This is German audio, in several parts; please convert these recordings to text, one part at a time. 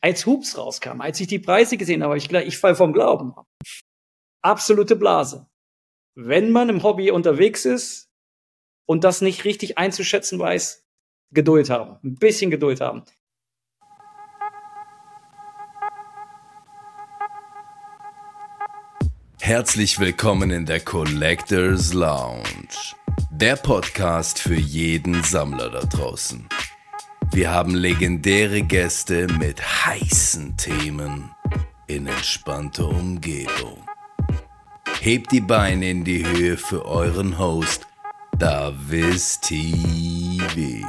als Hoops rauskam, als ich die Preise gesehen habe, ich, ich fall vom Glauben ab. Absolute Blase. Wenn man im Hobby unterwegs ist und das nicht richtig einzuschätzen weiß, Geduld haben. Ein bisschen Geduld haben. Herzlich willkommen in der Collectors Lounge. Der Podcast für jeden Sammler da draußen. Wir haben legendäre Gäste mit heißen Themen in entspannter Umgebung. Hebt die Beine in die Höhe für euren Host, Davis TV.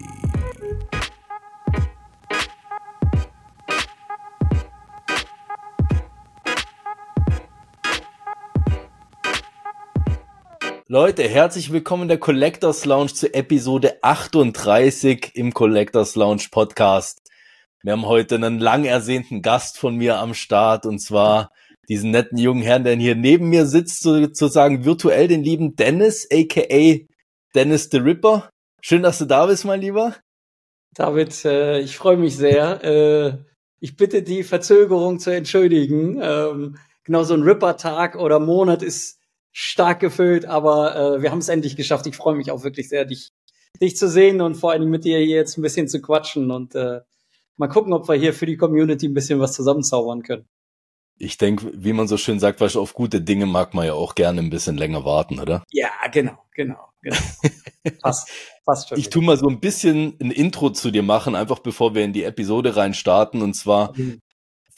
Leute, herzlich willkommen in der Collectors Lounge zu Episode 38 im Collectors Lounge Podcast. Wir haben heute einen lang ersehnten Gast von mir am Start und zwar diesen netten jungen Herrn, der hier neben mir sitzt, sozusagen virtuell den lieben Dennis, aka Dennis the Ripper. Schön, dass du da bist, mein Lieber. David, äh, ich freue mich sehr. Äh, ich bitte die Verzögerung zu entschuldigen. Ähm, genau so ein Ripper-Tag oder Monat ist stark gefüllt, aber äh, wir haben es endlich geschafft. Ich freue mich auch wirklich sehr, dich, dich zu sehen und vor allem mit dir hier jetzt ein bisschen zu quatschen und äh, mal gucken, ob wir hier für die Community ein bisschen was zusammenzaubern können. Ich denke, wie man so schön sagt, weißt, auf gute Dinge mag man ja auch gerne ein bisschen länger warten, oder? Ja, genau, genau, genau. passt, passt schon. Ich tu mal so ein bisschen ein Intro zu dir machen, einfach bevor wir in die Episode rein starten. Und zwar, mhm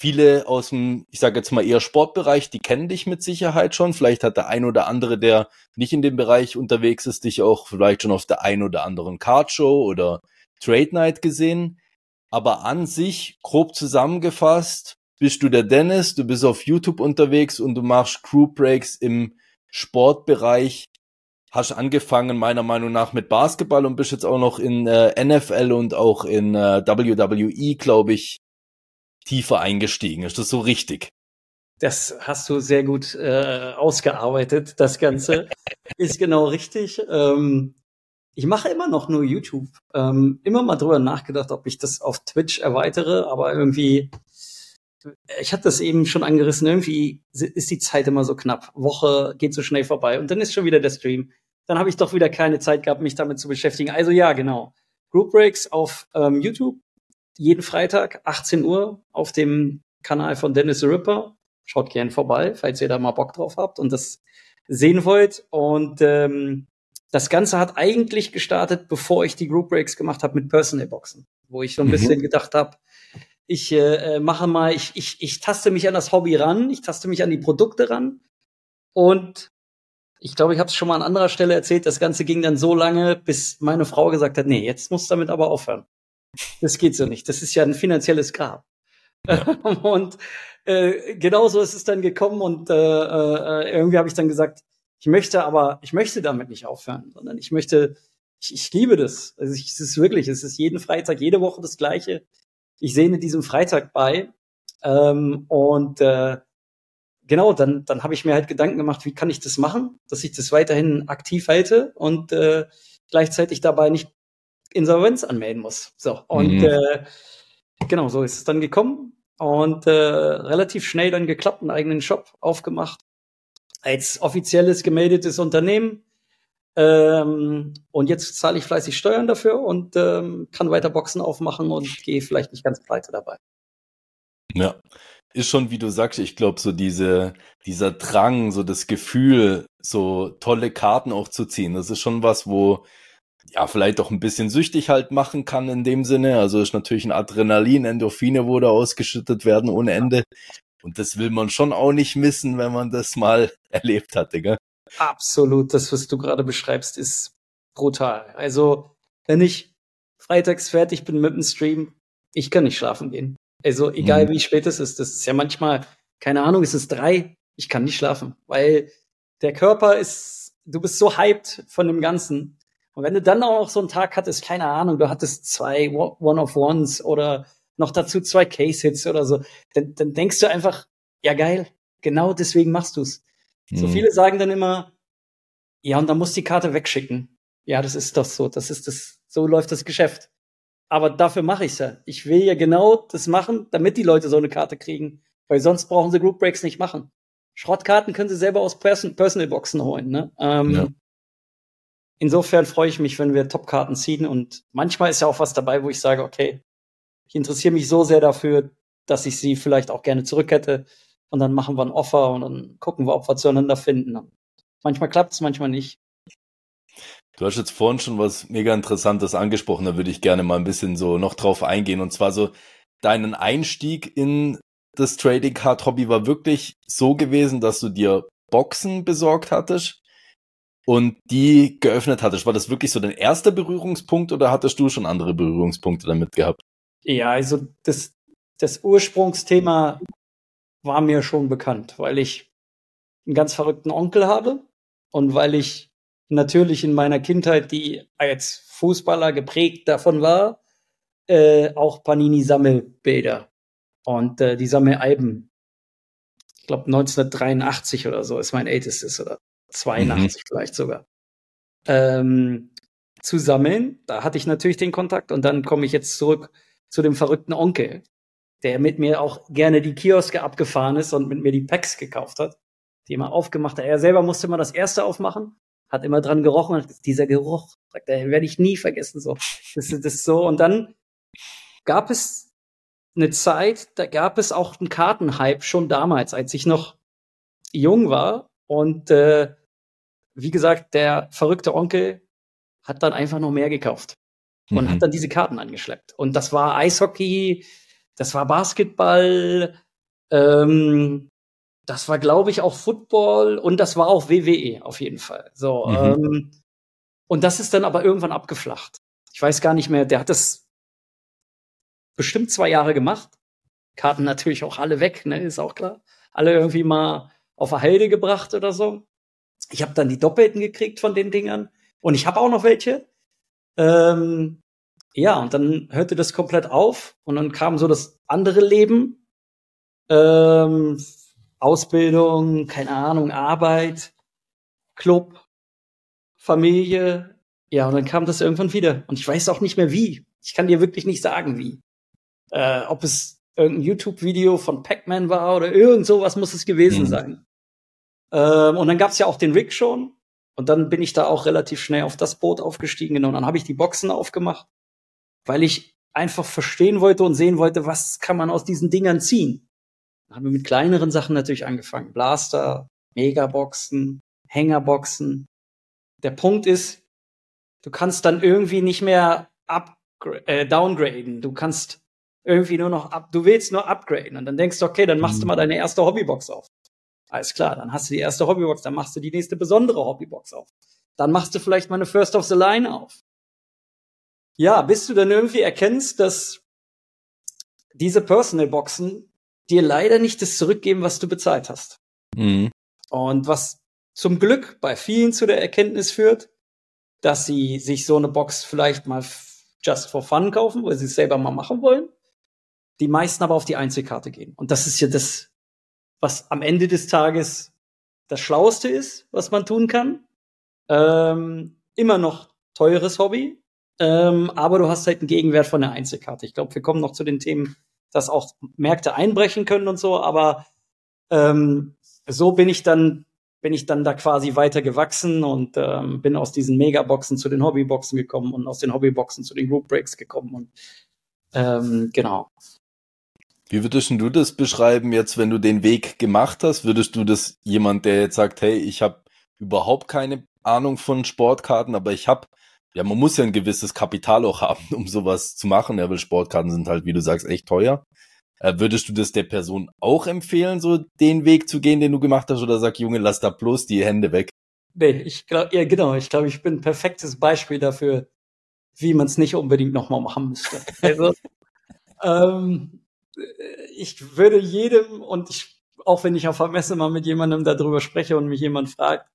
viele aus dem, ich sage jetzt mal eher Sportbereich, die kennen dich mit Sicherheit schon. Vielleicht hat der ein oder andere, der nicht in dem Bereich unterwegs ist, dich auch vielleicht schon auf der ein oder anderen Cardshow oder Trade Night gesehen. Aber an sich, grob zusammengefasst, bist du der Dennis, du bist auf YouTube unterwegs und du machst Crew Breaks im Sportbereich. Hast angefangen, meiner Meinung nach, mit Basketball und bist jetzt auch noch in äh, NFL und auch in äh, WWE, glaube ich, tiefer eingestiegen. Ist das so richtig? Das hast du sehr gut äh, ausgearbeitet. Das Ganze ist genau richtig. Ähm, ich mache immer noch nur YouTube. Ähm, immer mal drüber nachgedacht, ob ich das auf Twitch erweitere, aber irgendwie, ich hatte das eben schon angerissen, irgendwie ist die Zeit immer so knapp. Woche geht so schnell vorbei und dann ist schon wieder der Stream. Dann habe ich doch wieder keine Zeit gehabt, mich damit zu beschäftigen. Also ja, genau. Group Breaks auf ähm, YouTube jeden Freitag 18 Uhr auf dem Kanal von Dennis the Ripper. Schaut gern vorbei, falls ihr da mal Bock drauf habt und das sehen wollt. Und ähm, das Ganze hat eigentlich gestartet, bevor ich die Group Breaks gemacht habe mit Personal Boxen, wo ich so ein mhm. bisschen gedacht habe, ich äh, mache mal, ich, ich, ich taste mich an das Hobby ran, ich taste mich an die Produkte ran. Und ich glaube, ich habe es schon mal an anderer Stelle erzählt, das Ganze ging dann so lange, bis meine Frau gesagt hat, nee, jetzt musst du damit aber aufhören. Das geht so nicht. Das ist ja ein finanzielles Grab. Ja. und äh, genauso ist es dann gekommen und äh, äh, irgendwie habe ich dann gesagt, ich möchte aber, ich möchte damit nicht aufhören, sondern ich möchte, ich, ich liebe das. Also ich, es ist wirklich, es ist jeden Freitag, jede Woche das Gleiche. Ich sehne diesem Freitag bei ähm, und äh, genau, dann, dann habe ich mir halt Gedanken gemacht, wie kann ich das machen, dass ich das weiterhin aktiv halte und äh, gleichzeitig dabei nicht Insolvenz anmelden muss. So, und mhm. äh, genau, so ist es dann gekommen und äh, relativ schnell dann geklappt, einen eigenen Shop aufgemacht, als offizielles gemeldetes Unternehmen. Ähm, und jetzt zahle ich fleißig Steuern dafür und ähm, kann weiter Boxen aufmachen und gehe vielleicht nicht ganz pleite dabei. Ja, ist schon, wie du sagst, ich glaube, so diese, dieser Drang, so das Gefühl, so tolle Karten auch zu ziehen, das ist schon was, wo ja, vielleicht auch ein bisschen süchtig halt machen kann in dem Sinne. Also ist natürlich ein Adrenalin, Endorphine, wo da ausgeschüttet werden ohne Ende. Und das will man schon auch nicht missen, wenn man das mal erlebt hatte, gell? Absolut. Das, was du gerade beschreibst, ist brutal. Also, wenn ich freitags fertig bin mit dem Stream, ich kann nicht schlafen gehen. Also, egal mhm. wie spät es ist, das ist ja manchmal, keine Ahnung, es ist drei, ich kann nicht schlafen, weil der Körper ist, du bist so hyped von dem Ganzen und wenn du dann auch noch so einen Tag hattest, keine Ahnung, du hattest zwei One-of-Ones oder noch dazu zwei Case-Hits oder so, dann, dann denkst du einfach, ja geil, genau deswegen machst du's. Mhm. So viele sagen dann immer, ja, und dann musst du die Karte wegschicken. Ja, das ist doch so, das ist das, so läuft das Geschäft. aber dafür mache ich's ja. Ich will ja genau das machen, damit die Leute so eine Karte kriegen, weil sonst brauchen sie Group Breaks nicht machen. Schrottkarten können sie selber aus Person Personal Boxen holen. Ne? Ähm, ja. Insofern freue ich mich, wenn wir Top-Karten ziehen und manchmal ist ja auch was dabei, wo ich sage, okay, ich interessiere mich so sehr dafür, dass ich sie vielleicht auch gerne zurück hätte und dann machen wir ein Offer und dann gucken wir, ob wir zueinander finden. Manchmal klappt es, manchmal nicht. Du hast jetzt vorhin schon was mega Interessantes angesprochen, da würde ich gerne mal ein bisschen so noch drauf eingehen. Und zwar so, deinen Einstieg in das Trading Card Hobby war wirklich so gewesen, dass du dir Boxen besorgt hattest und die geöffnet hattest. War das wirklich so dein erster Berührungspunkt oder hattest du schon andere Berührungspunkte damit gehabt? Ja, also das, das Ursprungsthema war mir schon bekannt, weil ich einen ganz verrückten Onkel habe und weil ich natürlich in meiner Kindheit, die als Fußballer geprägt davon war, äh, auch Panini-Sammelbilder und äh, die Sammelalben. Ich glaube 1983 oder so ist mein ältestes oder 82 mhm. vielleicht sogar. Ähm, zu sammeln, da hatte ich natürlich den Kontakt und dann komme ich jetzt zurück zu dem verrückten Onkel, der mit mir auch gerne die Kioske abgefahren ist und mit mir die Packs gekauft hat, die immer aufgemacht hat. Er selber musste immer das erste aufmachen hat immer dran gerochen, hat, dieser Geruch, sagt er, werde ich nie vergessen, so. Das, das ist so. Und dann gab es eine Zeit, da gab es auch einen Kartenhype schon damals, als ich noch jung war. Und äh, wie gesagt, der verrückte Onkel hat dann einfach noch mehr gekauft und mhm. hat dann diese Karten angeschleppt. Und das war Eishockey, das war Basketball, ähm, das war, glaube ich, auch Football und das war auch WWE auf jeden Fall. So. Mhm. Ähm, und das ist dann aber irgendwann abgeflacht. Ich weiß gar nicht mehr, der hat das bestimmt zwei Jahre gemacht. Karten natürlich auch alle weg, ne, ist auch klar. Alle irgendwie mal auf der Heide gebracht oder so. Ich habe dann die Doppelten gekriegt von den Dingern. Und ich habe auch noch welche. Ähm, ja, und dann hörte das komplett auf. Und dann kam so das andere Leben. Ähm, Ausbildung, keine Ahnung, Arbeit, Club, Familie. Ja, und dann kam das irgendwann wieder. Und ich weiß auch nicht mehr wie. Ich kann dir wirklich nicht sagen, wie. Äh, ob es irgendein YouTube-Video von Pac-Man war oder irgend sowas muss es gewesen mhm. sein. Ähm, und dann gab's ja auch den Rick schon. Und dann bin ich da auch relativ schnell auf das Boot aufgestiegen. Genau. Und dann habe ich die Boxen aufgemacht, weil ich einfach verstehen wollte und sehen wollte, was kann man aus diesen Dingern ziehen haben wir mit kleineren Sachen natürlich angefangen. Blaster, Megaboxen, Hängerboxen. Der Punkt ist, du kannst dann irgendwie nicht mehr up, äh, downgraden. Du kannst irgendwie nur noch up, du willst nur upgraden. Und dann denkst du, okay, dann machst mhm. du mal deine erste Hobbybox auf. Alles klar, dann hast du die erste Hobbybox, dann machst du die nächste besondere Hobbybox auf. Dann machst du vielleicht mal eine First of the Line auf. Ja, bis du dann irgendwie erkennst, dass diese Personal Boxen dir leider nicht das zurückgeben, was du bezahlt hast. Mhm. Und was zum Glück bei vielen zu der Erkenntnis führt, dass sie sich so eine Box vielleicht mal just for fun kaufen, weil sie es selber mal machen wollen. Die meisten aber auf die Einzelkarte gehen. Und das ist ja das, was am Ende des Tages das Schlauste ist, was man tun kann. Ähm, immer noch teures Hobby, ähm, aber du hast halt einen Gegenwert von der Einzelkarte. Ich glaube, wir kommen noch zu den Themen dass auch Märkte einbrechen können und so, aber ähm, so bin ich dann bin ich dann da quasi weiter gewachsen und ähm, bin aus diesen Megaboxen zu den Hobbyboxen gekommen und aus den Hobbyboxen zu den Group Breaks gekommen und ähm, genau. Wie würdest du das beschreiben jetzt, wenn du den Weg gemacht hast? Würdest du das jemand, der jetzt sagt, hey, ich habe überhaupt keine Ahnung von Sportkarten, aber ich habe ja, man muss ja ein gewisses Kapital auch haben, um sowas zu machen, ja, weil Sportkarten sind halt, wie du sagst, echt teuer. Äh, würdest du das der Person auch empfehlen, so den Weg zu gehen, den du gemacht hast, oder sag, Junge, lass da bloß die Hände weg? Nee, ich glaube, ja, genau, ich glaube, ich bin ein perfektes Beispiel dafür, wie man es nicht unbedingt nochmal machen müsste. Also, ähm, ich würde jedem, und ich, auch wenn ich auf der Messe mal mit jemandem darüber spreche und mich jemand fragt,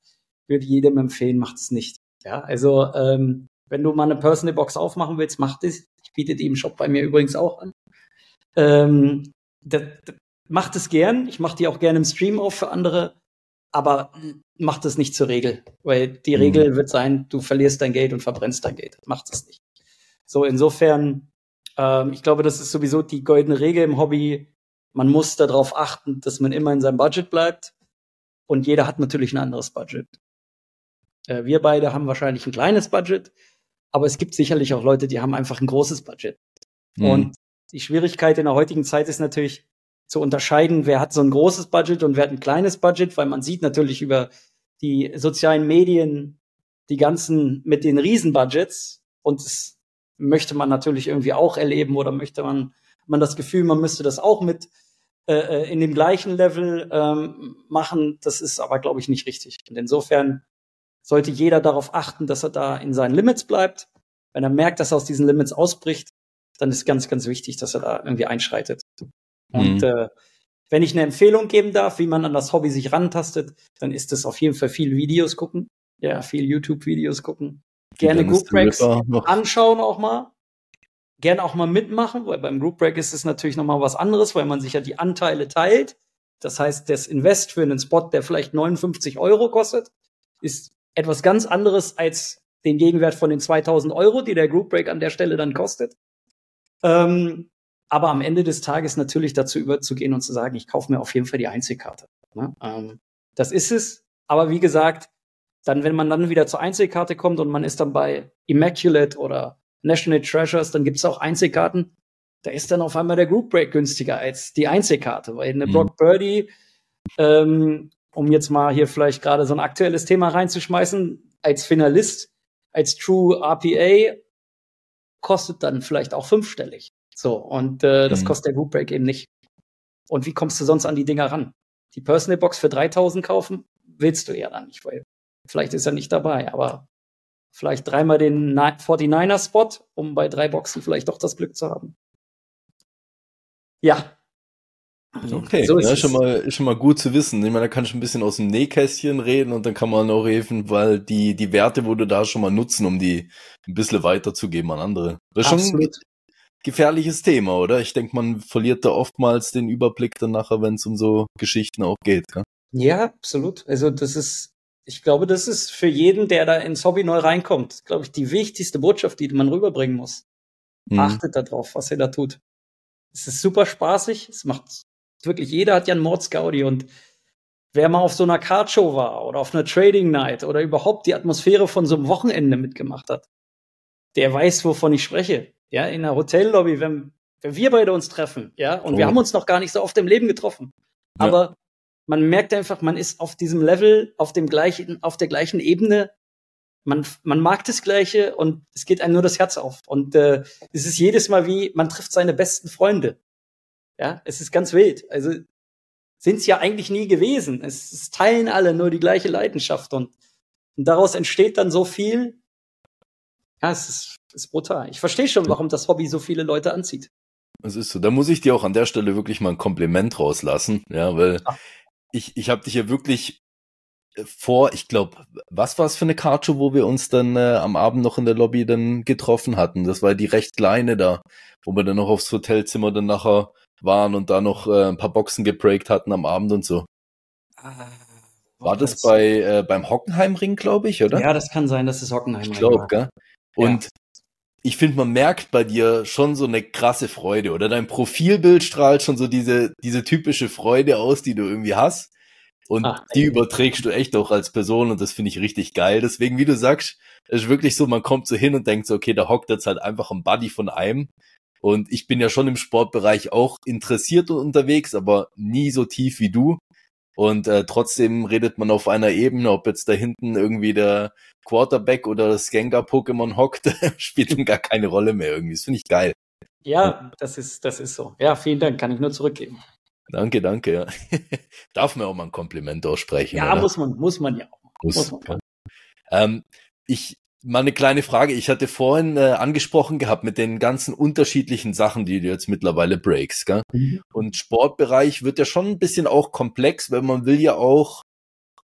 würde jedem empfehlen, macht es nicht. Ja, also ähm, wenn du mal eine Personal Box aufmachen willst, mach das. Ich biete die im Shop bei mir übrigens auch an. Ähm, das, das, macht es gern. Ich mache die auch gerne im Stream auf für andere. Aber mach das nicht zur Regel. Weil die mhm. Regel wird sein, du verlierst dein Geld und verbrennst dein Geld. Macht es nicht. So, insofern Ähm, ich glaube, das ist sowieso die goldene Regel im Hobby. Man muss darauf achten, dass man immer in seinem Budget bleibt. Und jeder hat natürlich ein anderes Budget. Äh, wir beide haben wahrscheinlich ein kleines Budget, aber es gibt sicherlich auch Leute, die haben einfach ein großes Budget. Mhm. Und die Schwierigkeit in der heutigen Zeit ist natürlich zu unterscheiden, wer hat so ein großes Budget und wer hat ein kleines Budget, weil man sieht natürlich über die sozialen Medien die ganzen mit den Riesenbudgets und das möchte man natürlich irgendwie auch erleben oder möchte man man das Gefühl, man müsste das auch mit äh, äh in dem gleichen Level ähm, machen. Das ist aber, glaube ich, nicht richtig. Und insofern sollte jeder darauf achten, dass er da in seinen Limits bleibt. Wenn er merkt, dass er aus diesen Limits ausbricht, dann ist ganz, ganz wichtig, dass er da irgendwie einschreitet. Und mhm. äh, wenn ich eine Empfehlung geben darf, wie man an das Hobby sich rantastet, dann ist es auf jeden Fall viel Videos gucken. Ja, viel YouTube-Videos gucken. Gerne Group Breaks anschauen auch mal. Gerne auch mal mitmachen, weil beim Group Break ist es natürlich nochmal was anderes, weil man sich ja die Anteile teilt. Das heißt, das Invest für einen Spot, der vielleicht 59 Euro kostet, ist etwas ganz anderes als den Gegenwert von den 2000 Euro, die der Group Break an der Stelle dann kostet. Ähm, aber am Ende des Tages natürlich dazu überzugehen und zu sagen, ich kaufe mir auf jeden Fall die Einzelkarte. Ne? Ähm, das ist es. Aber wie gesagt, dann, wenn man dann wieder zur Einzelkarte kommt und man ist dann bei Immaculate oder National Treasures, dann gibt es auch Einzelkarten. Da ist dann auf einmal der Group Break günstiger als die Einzelkarte, weil eine mhm. Brock Birdie, ähm, um jetzt mal hier vielleicht gerade so ein aktuelles Thema reinzuschmeißen, als Finalist, als True RPA, kostet dann vielleicht auch fünfstellig. So, und äh, das mhm. kostet der Group Break eben nicht. Und wie kommst du sonst an die Dinger ran? Die Personal Box für 3000 kaufen, willst du ja dann nicht, weil vielleicht ist er nicht dabei, aber vielleicht dreimal den 49er Spot, um bei drei Boxen vielleicht doch das Glück zu haben. Ja. Okay, so ist ja, schon mal, ist schon mal gut zu wissen. Ich meine, da kann ich ein bisschen aus dem Nähkästchen reden und dann kann man auch helfen, weil die, die Werte du da schon mal nutzen, um die ein bisschen weiterzugeben an andere. Das ist Absolut. schon gefährliches Thema, oder? Ich denke, man verliert da oftmals den Überblick dann nachher, wenn es um so Geschichten auch geht. Gell? Ja, absolut. Also das ist, ich glaube, das ist für jeden, der da ins Hobby neu reinkommt, glaube ich, die wichtigste Botschaft, die man rüberbringen muss. Mhm. Achtet darauf, was ihr da tut. Es ist super spaßig. Es macht wirklich, jeder hat ja einen Mordsgaudi und wer mal auf so einer Cardshow war oder auf einer Trading Night oder überhaupt die Atmosphäre von so einem Wochenende mitgemacht hat, der weiß, wovon ich spreche ja, in der Hotellobby, wenn, wenn wir beide uns treffen, ja, und oh. wir haben uns noch gar nicht so oft im Leben getroffen. Ja. Aber man merkt einfach, man ist auf diesem Level, auf dem gleichen, auf der gleichen Ebene. Man, man mag das Gleiche und es geht einem nur das Herz auf. Und äh, es ist jedes Mal wie, man trifft seine besten Freunde. Ja, es ist ganz wild. Also sind es ja eigentlich nie gewesen. Es, es teilen alle nur die gleiche Leidenschaft und, und daraus entsteht dann so viel. Ja, es ist ist brutal. Ich verstehe schon, warum das Hobby so viele Leute anzieht. Das ist so. Da muss ich dir auch an der Stelle wirklich mal ein Kompliment rauslassen, ja, weil Ach. Ich, ich habe dich ja wirklich äh, vor, ich glaube, was war es für eine Karte, wo wir uns dann äh, am Abend noch in der Lobby dann getroffen hatten? Das war die recht kleine da, wo wir dann noch aufs Hotelzimmer dann nachher waren und da noch äh, ein paar Boxen geprägt hatten am Abend und so. Ah, war das bei äh, beim Hockenheimring, glaube ich, oder? Ja, das kann sein, dass es Hockenheimring Ich glaube, gell? Und ja ich finde, man merkt bei dir schon so eine krasse Freude oder dein Profilbild strahlt schon so diese, diese typische Freude aus, die du irgendwie hast. Und Ach, die überträgst du echt auch als Person und das finde ich richtig geil. Deswegen, wie du sagst, ist wirklich so, man kommt so hin und denkt so, okay, da hockt jetzt halt einfach ein Buddy von einem. Und ich bin ja schon im Sportbereich auch interessiert und unterwegs, aber nie so tief wie du. Und äh, trotzdem redet man auf einer Ebene, ob jetzt da hinten irgendwie der Quarterback oder das Gengar-Pokémon hockt, spielt dann gar keine Rolle mehr irgendwie. Das finde ich geil. Ja, das ist, das ist so. Ja, vielen Dank, kann ich nur zurückgeben. Danke, danke, ja. Darf man auch mal ein Kompliment aussprechen. Ja, oder? muss man, muss man ja auch. Muss, muss man. Ja. Ähm, ich Mal eine kleine Frage. Ich hatte vorhin äh, angesprochen gehabt mit den ganzen unterschiedlichen Sachen, die du jetzt mittlerweile breaks, gell? Mhm. Und Sportbereich wird ja schon ein bisschen auch komplex, weil man will ja auch,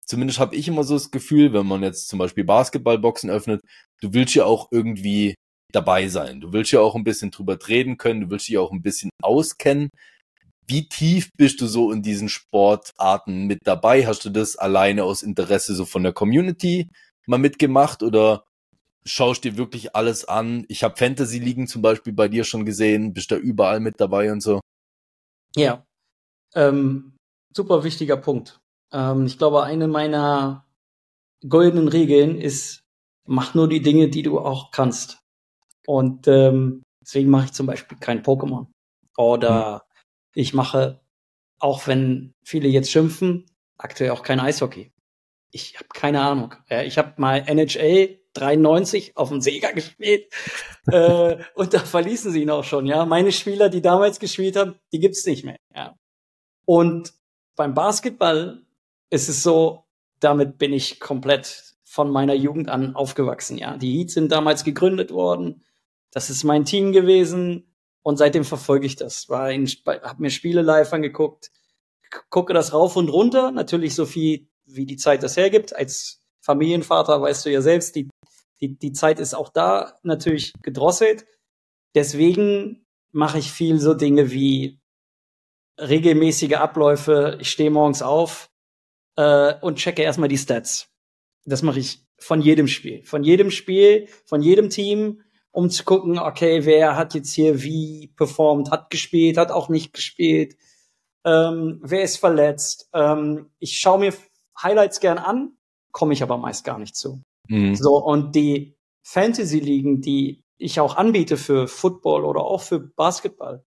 zumindest habe ich immer so das Gefühl, wenn man jetzt zum Beispiel Basketballboxen öffnet, du willst ja auch irgendwie dabei sein. Du willst ja auch ein bisschen drüber reden können, du willst dich auch ein bisschen auskennen. Wie tief bist du so in diesen Sportarten mit dabei? Hast du das alleine aus Interesse so von der Community mal mitgemacht oder schaust dir wirklich alles an. Ich habe Fantasy-Ligen zum Beispiel bei dir schon gesehen, bist da überall mit dabei und so. Ja, ähm, super wichtiger Punkt. Ähm, ich glaube, eine meiner goldenen Regeln ist, mach nur die Dinge, die du auch kannst. Und ähm, deswegen mache ich zum Beispiel kein Pokémon. Oder hm. ich mache, auch wenn viele jetzt schimpfen, aktuell auch kein Eishockey. Ich habe keine Ahnung. Ich habe mal NHL 93 auf dem Sega gespielt äh, und da verließen sie ihn auch schon. Ja, meine Spieler, die damals gespielt haben, die gibt's nicht mehr. Ja, und beim Basketball ist es so, damit bin ich komplett von meiner Jugend an aufgewachsen. Ja, die Heats sind damals gegründet worden. Das ist mein Team gewesen und seitdem verfolge ich das. War in, hab mir Spiele live angeguckt, gucke das rauf und runter. Natürlich so viel, wie die Zeit das hergibt. Als Familienvater weißt du ja selbst, die, die, die Zeit ist auch da natürlich gedrosselt. Deswegen mache ich viel so Dinge wie regelmäßige Abläufe. Ich stehe morgens auf äh, und checke erstmal die Stats. Das mache ich von jedem Spiel. Von jedem Spiel, von jedem Team, um zu gucken, okay, wer hat jetzt hier wie performt, hat gespielt, hat auch nicht gespielt, ähm, wer ist verletzt. Ähm, ich schaue mir Highlights gern an, komme ich aber meist gar nicht zu. Mhm. So, und die Fantasy-Ligen, die ich auch anbiete für Football oder auch für Basketball,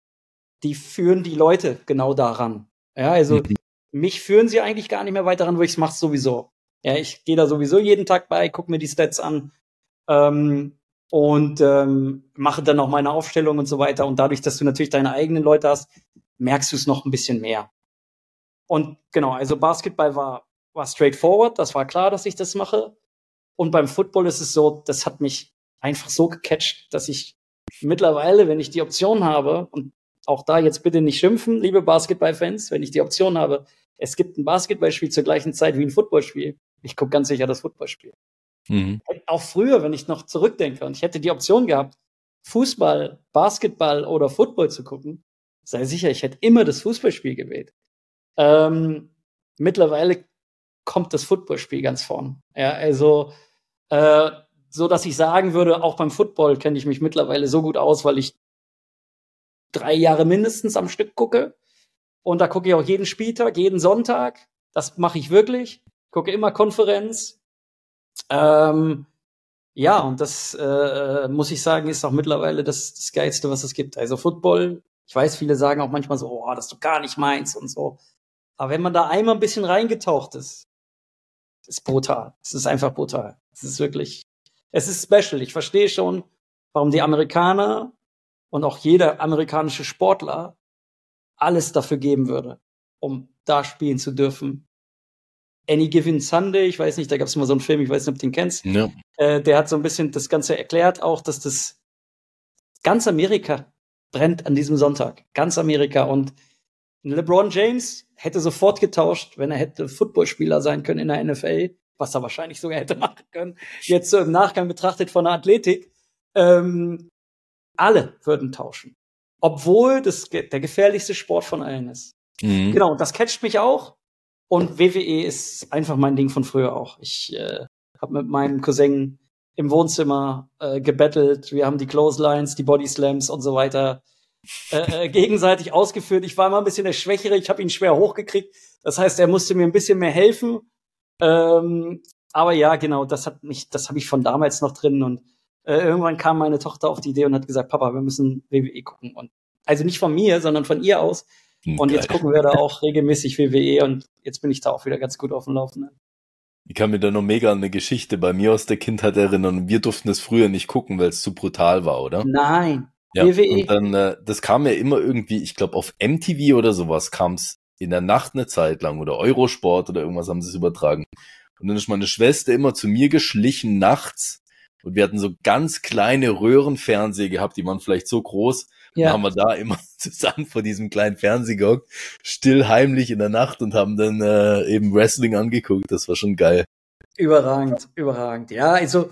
die führen die Leute genau daran. Ja, also mhm. Mich führen sie eigentlich gar nicht mehr weiter ran, wo ich es mache sowieso. Ja, ich gehe da sowieso jeden Tag bei, gucke mir die Stats an ähm, und ähm, mache dann auch meine Aufstellung und so weiter. Und dadurch, dass du natürlich deine eigenen Leute hast, merkst du es noch ein bisschen mehr. Und genau, also Basketball war, war straightforward, das war klar, dass ich das mache. Und beim Football ist es so, das hat mich einfach so gecatcht, dass ich mittlerweile, wenn ich die Option habe, und auch da jetzt bitte nicht schimpfen, liebe Basketballfans, wenn ich die Option habe, es gibt ein Basketballspiel zur gleichen Zeit wie ein Footballspiel. Ich gucke ganz sicher das Footballspiel. Mhm. Auch früher, wenn ich noch zurückdenke und ich hätte die Option gehabt, Fußball, Basketball oder Football zu gucken, sei sicher, ich hätte immer das Fußballspiel gewählt. Ähm, mittlerweile kommt das Footballspiel ganz vorn. Ja, also äh, so, dass ich sagen würde, auch beim Football kenne ich mich mittlerweile so gut aus, weil ich drei Jahre mindestens am Stück gucke. Und da gucke ich auch jeden Spieltag, jeden Sonntag. Das mache ich wirklich. Gucke immer Konferenz. Ähm, ja, und das äh, muss ich sagen, ist auch mittlerweile das, das Geilste, was es gibt. Also Football, ich weiß, viele sagen auch manchmal so, oh, das du gar nicht meinst und so. Aber wenn man da einmal ein bisschen reingetaucht ist, ist brutal. Es ist einfach brutal. Es ist wirklich, es ist special. Ich verstehe schon, warum die Amerikaner und auch jeder amerikanische Sportler alles dafür geben würde, um da spielen zu dürfen. Any Given Sunday, ich weiß nicht, da gab es mal so einen Film, ich weiß nicht, ob du den kennst. Ja. Äh, der hat so ein bisschen das Ganze erklärt, auch, dass das ganz Amerika brennt an diesem Sonntag. Ganz Amerika. Und LeBron James hätte sofort getauscht, wenn er hätte Footballspieler sein können in der NFL, was er wahrscheinlich sogar hätte machen können. Jetzt so im Nachgang betrachtet von der Athletik. Ähm, alle würden tauschen. Obwohl das der gefährlichste Sport von allen ist. Mhm. Genau, das catcht mich auch. Und WWE ist einfach mein Ding von früher auch. Ich äh, habe mit meinem Cousin im Wohnzimmer äh, gebettelt. Wir haben die Clotheslines, die Body Slams und so weiter äh, äh, gegenseitig ausgeführt. Ich war immer ein bisschen der Schwächere. Ich habe ihn schwer hochgekriegt. Das heißt, er musste mir ein bisschen mehr helfen. Ähm, aber ja, genau, das hat mich, das habe ich von damals noch drin und äh, irgendwann kam meine Tochter auf die Idee und hat gesagt, Papa, wir müssen WWE gucken. Und also nicht von mir, sondern von ihr aus. Und jetzt gucken wir da auch regelmäßig WWE und jetzt bin ich da auch wieder ganz gut auf dem Laufenden. Ich kann mir da noch mega eine Geschichte bei mir aus der Kindheit erinnern. Wir durften es früher nicht gucken, weil es zu brutal war, oder? Nein. Ja, WWE. Und dann, äh, das kam ja immer irgendwie, ich glaube, auf MTV oder sowas kam es in der Nacht eine Zeit lang oder Eurosport oder irgendwas haben sie es übertragen. Und dann ist meine Schwester immer zu mir geschlichen nachts und wir hatten so ganz kleine Röhrenfernseher gehabt, die waren vielleicht so groß. Ja. Dann haben wir da immer zusammen vor diesem kleinen Fernseher gehockt, still heimlich in der Nacht und haben dann äh, eben Wrestling angeguckt. Das war schon geil. Überragend, überragend. Ja, also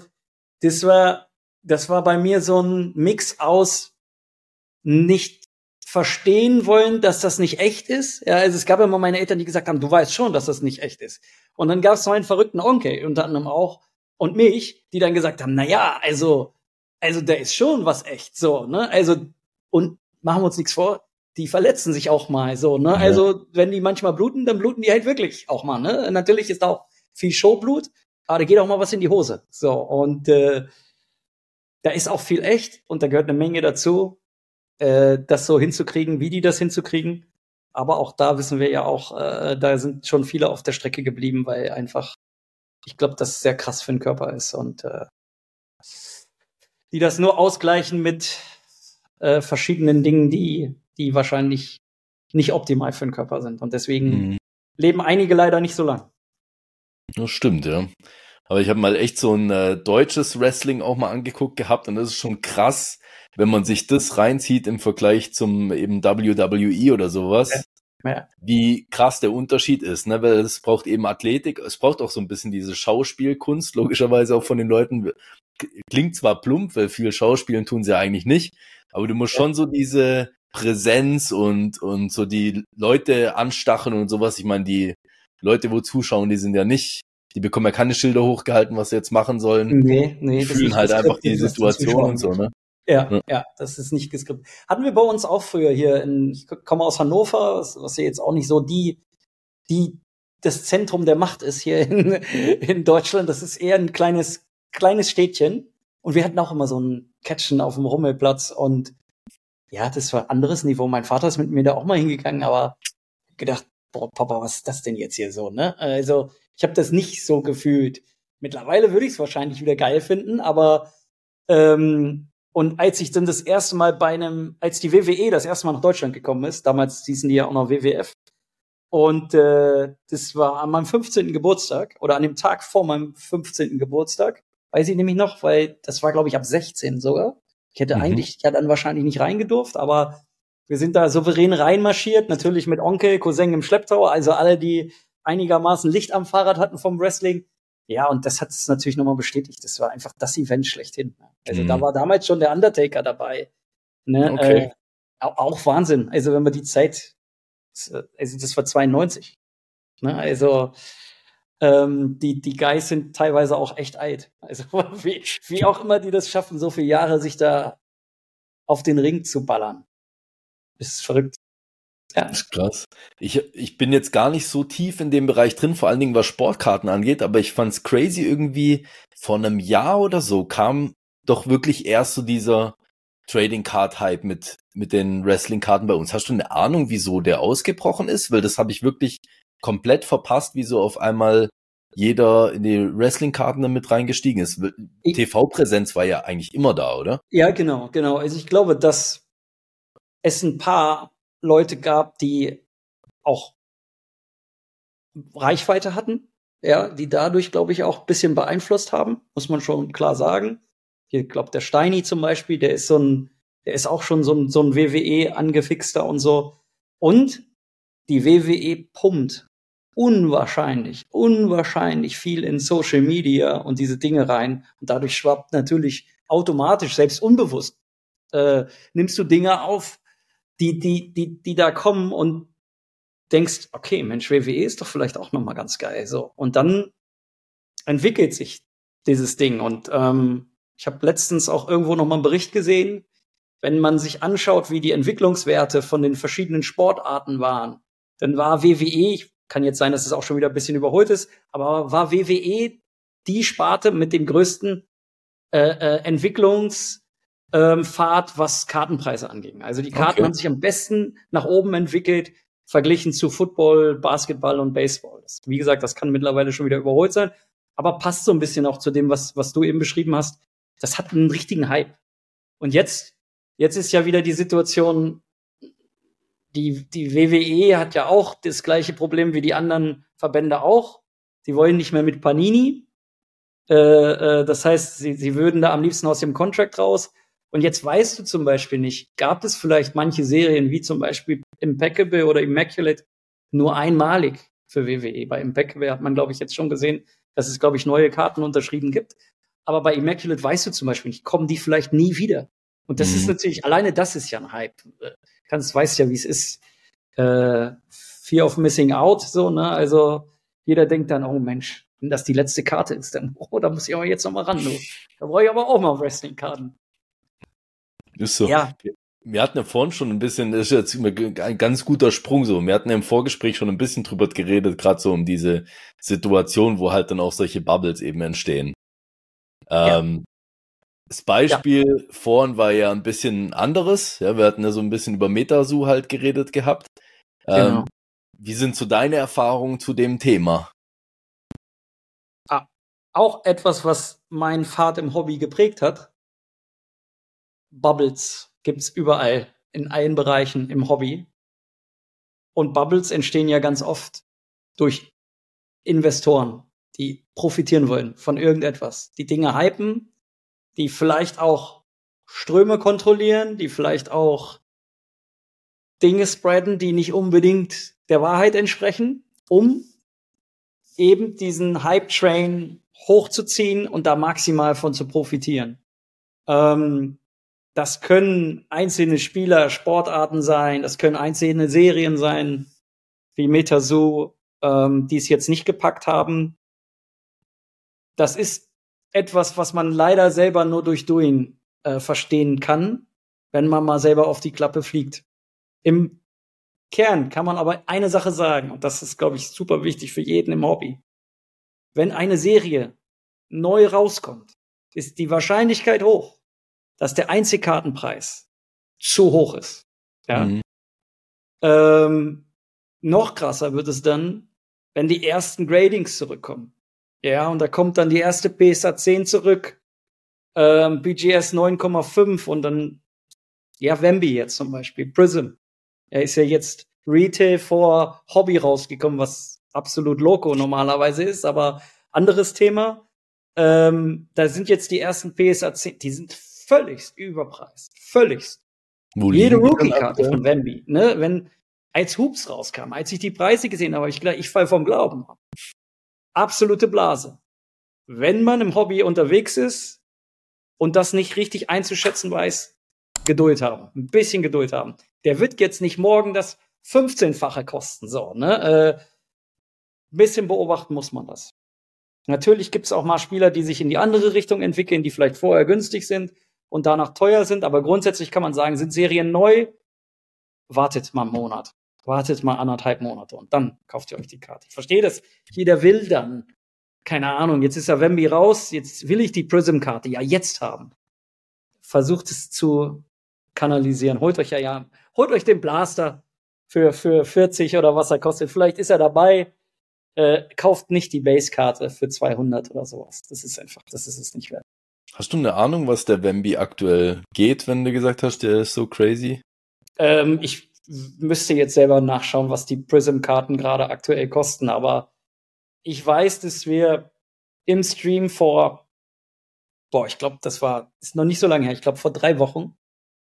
das war, das war bei mir so ein Mix aus nicht verstehen wollen, dass das nicht echt ist. Ja, also es gab immer meine Eltern, die gesagt haben, du weißt schon, dass das nicht echt ist. Und dann gab es so einen verrückten Onkel, unter anderem auch, und mich, die dann gesagt haben, na ja, also, also da ist schon was echt so, ne? Also, und machen wir uns nichts vor, die verletzen sich auch mal so, ne? Ja. Also, wenn die manchmal bluten, dann bluten die halt wirklich auch mal, ne? Natürlich ist da auch viel Showblut, aber da geht auch mal was in die Hose. So, und äh, da ist auch viel echt und da gehört eine Menge dazu, äh, das so hinzukriegen, wie die das hinzukriegen. Aber auch da wissen wir ja auch, äh, da sind schon viele auf der Strecke geblieben, weil einfach, ich glaube, das sehr krass für den Körper ist und äh, die das nur ausgleichen mit äh, verschiedenen Dingen, die, die wahrscheinlich nicht optimal für den Körper sind. Und deswegen mhm. leben einige leider nicht so lang. Das stimmt, ja. Aber ich habe mal echt so ein äh, deutsches Wrestling auch mal angeguckt gehabt und das ist schon krass, wenn man sich das reinzieht im Vergleich zum eben WWE oder sowas. Ja. Wie krass der Unterschied ist, ne? Weil es braucht eben Athletik, es braucht auch so ein bisschen diese Schauspielkunst, logischerweise auch von den Leuten. Klingt zwar plump, weil viel Schauspielen tun sie ja eigentlich nicht, aber du musst ja. schon so diese Präsenz und, und so die Leute anstacheln und sowas. Ich meine, die Leute, wo zuschauen, die sind ja nicht die bekommen ja keine Schilder hochgehalten, was sie jetzt machen sollen. Nee, nee. Die fühlen halt einfach die Situation und so, ne? Ja, ja, ja, das ist nicht geskriptet. Hatten wir bei uns auch früher hier in, ich komme aus Hannover, was, was ja jetzt auch nicht so die, die, das Zentrum der Macht ist hier in, in Deutschland. Das ist eher ein kleines, kleines Städtchen. Und wir hatten auch immer so ein Catchen auf dem Rummelplatz und ja, das war ein anderes Niveau. Mein Vater ist mit mir da auch mal hingegangen, aber gedacht, boah, Papa, was ist das denn jetzt hier so, ne? Also, ich habe das nicht so gefühlt. Mittlerweile würde ich es wahrscheinlich wieder geil finden, aber ähm, und als ich dann das erste Mal bei einem, als die WWE das erste Mal nach Deutschland gekommen ist, damals hießen die ja auch noch WWF, und äh, das war an meinem 15. Geburtstag oder an dem Tag vor meinem 15. Geburtstag, weiß ich nämlich noch, weil das war, glaube ich, ab 16 sogar. Ich hätte mhm. eigentlich, ich hätte dann wahrscheinlich nicht reingedurft, aber wir sind da souverän reinmarschiert, natürlich mit Onkel, Cousin im Schlepptau, also alle, die einigermaßen Licht am Fahrrad hatten vom Wrestling. Ja, und das hat es natürlich nochmal bestätigt. Das war einfach das Event schlechthin. Also mhm. da war damals schon der Undertaker dabei. Ne? Okay. Äh, auch Wahnsinn. Also wenn man die Zeit, also das war 92. Ne? Also ähm, die, die Guys sind teilweise auch echt alt. Also wie, wie auch immer die das schaffen, so viele Jahre sich da auf den Ring zu ballern. Das ist verrückt. Ja. Das ist krass. Ich, ich bin jetzt gar nicht so tief in dem Bereich drin, vor allen Dingen was Sportkarten angeht, aber ich fand's crazy irgendwie, vor einem Jahr oder so kam doch wirklich erst so dieser Trading Card Hype mit, mit den Wrestling Karten bei uns. Hast du eine Ahnung, wieso der ausgebrochen ist? Weil das habe ich wirklich komplett verpasst, wieso auf einmal jeder in die Wrestling-Karten damit reingestiegen ist. TV-Präsenz war ja eigentlich immer da, oder? Ja, genau, genau. Also ich glaube, dass es ein paar Leute gab, die auch Reichweite hatten, ja, die dadurch, glaube ich, auch ein bisschen beeinflusst haben, muss man schon klar sagen. Hier, glaube der Steini zum Beispiel, der ist so ein, der ist auch schon so ein, so ein WWE angefixter und so. Und die WWE pumpt unwahrscheinlich, unwahrscheinlich viel in Social Media und diese Dinge rein. Und dadurch schwappt natürlich automatisch, selbst unbewusst, äh, nimmst du Dinge auf, die, die, die, die da kommen und denkst, okay, Mensch, WWE ist doch vielleicht auch nochmal ganz geil. So. Und dann entwickelt sich dieses Ding. Und ähm, ich habe letztens auch irgendwo nochmal einen Bericht gesehen, wenn man sich anschaut, wie die Entwicklungswerte von den verschiedenen Sportarten waren, dann war WWE, ich kann jetzt sein, dass es auch schon wieder ein bisschen überholt ist, aber war WWE die Sparte mit dem größten äh, äh, Entwicklungs- ähm, Fahrt, was Kartenpreise anging. Also die Karten okay. haben sich am besten nach oben entwickelt, verglichen zu Football, Basketball und Baseball. Das, wie gesagt, das kann mittlerweile schon wieder überholt sein, aber passt so ein bisschen auch zu dem, was, was du eben beschrieben hast. Das hat einen richtigen Hype. Und jetzt, jetzt ist ja wieder die Situation, die, die WWE hat ja auch das gleiche Problem wie die anderen Verbände auch. Die wollen nicht mehr mit Panini. Äh, äh, das heißt, sie, sie würden da am liebsten aus dem Contract raus. Und jetzt weißt du zum Beispiel nicht, gab es vielleicht manche Serien, wie zum Beispiel Impeccable oder Immaculate, nur einmalig für WWE. Bei Impeccable hat man, glaube ich, jetzt schon gesehen, dass es, glaube ich, neue Karten unterschrieben gibt. Aber bei Immaculate weißt du zum Beispiel nicht, kommen die vielleicht nie wieder. Und das mhm. ist natürlich, alleine das ist ja ein Hype. Kannst, weißt ja, wie es ist. Äh, Fear of Missing Out, so, ne? Also jeder denkt dann, oh Mensch, Wenn das die letzte Karte ist, dann, oh, da muss ich aber jetzt noch mal ran. Du. Da brauche ich aber auch mal Wrestling-Karten. Ist so. Ja. Wir hatten ja vorhin schon ein bisschen, das ist jetzt ein ganz guter Sprung so. Wir hatten ja im Vorgespräch schon ein bisschen drüber geredet, gerade so um diese Situation, wo halt dann auch solche Bubbles eben entstehen. Ja. Ähm, das Beispiel ja. vorhin war ja ein bisschen anderes. Ja, wir hatten ja so ein bisschen über Metasu halt geredet gehabt. Ähm, genau. Wie sind so deine Erfahrungen zu dem Thema? Ah, auch etwas, was mein Pfad im Hobby geprägt hat. Bubbles gibt's überall in allen Bereichen im Hobby. Und Bubbles entstehen ja ganz oft durch Investoren, die profitieren wollen von irgendetwas. Die Dinge hypen, die vielleicht auch Ströme kontrollieren, die vielleicht auch Dinge spreaden, die nicht unbedingt der Wahrheit entsprechen, um eben diesen Hype-Train hochzuziehen und da maximal von zu profitieren. Ähm, das können einzelne Spieler, Sportarten sein, das können einzelne Serien sein, wie Metazoo, ähm, die es jetzt nicht gepackt haben. Das ist etwas, was man leider selber nur durch Doing äh, verstehen kann, wenn man mal selber auf die Klappe fliegt. Im Kern kann man aber eine Sache sagen, und das ist, glaube ich, super wichtig für jeden im Hobby. Wenn eine Serie neu rauskommt, ist die Wahrscheinlichkeit hoch, dass der Einzelkartenpreis zu hoch ist. Ja. Mhm. Ähm, noch krasser wird es dann, wenn die ersten Gradings zurückkommen. Ja, und da kommt dann die erste PSA 10 zurück, ähm, BGS 9,5 und dann, ja, Wemby jetzt zum Beispiel, Prism. Er ist ja jetzt Retail vor Hobby rausgekommen, was absolut loco normalerweise ist, aber anderes Thema. Ähm, da sind jetzt die ersten PSA 10, die sind völligst überpreist. Völligst. Wo Jede Rookie-Karte von Wemby, ne? Wenn, als Hoops rauskam, als ich die Preise gesehen habe, ich gleich, ich fall vom Glauben ab. Absolute Blase. Wenn man im Hobby unterwegs ist und das nicht richtig einzuschätzen weiß, Geduld haben. Ein bisschen Geduld haben. Der wird jetzt nicht morgen das 15-fache kosten, so, ne? Äh, bisschen beobachten muss man das. Natürlich gibt es auch mal Spieler, die sich in die andere Richtung entwickeln, die vielleicht vorher günstig sind und danach teuer sind, aber grundsätzlich kann man sagen, sind Serien neu, wartet mal einen Monat, wartet mal anderthalb Monate und dann kauft ihr euch die Karte. Ich verstehe das, jeder will dann, keine Ahnung, jetzt ist ja Wemby raus, jetzt will ich die Prism-Karte ja jetzt haben. Versucht es zu kanalisieren, holt euch ja, ja, holt euch den Blaster für, für 40 oder was er kostet, vielleicht ist er dabei, äh, kauft nicht die Base-Karte für 200 oder sowas. Das ist einfach, das ist es nicht wert. Hast du eine Ahnung, was der Wemby aktuell geht, wenn du gesagt hast, der ist so crazy? Ähm, ich müsste jetzt selber nachschauen, was die Prism-Karten gerade aktuell kosten, aber ich weiß, dass wir im Stream vor, boah, ich glaube, das war, ist noch nicht so lange her, ich glaube vor drei Wochen,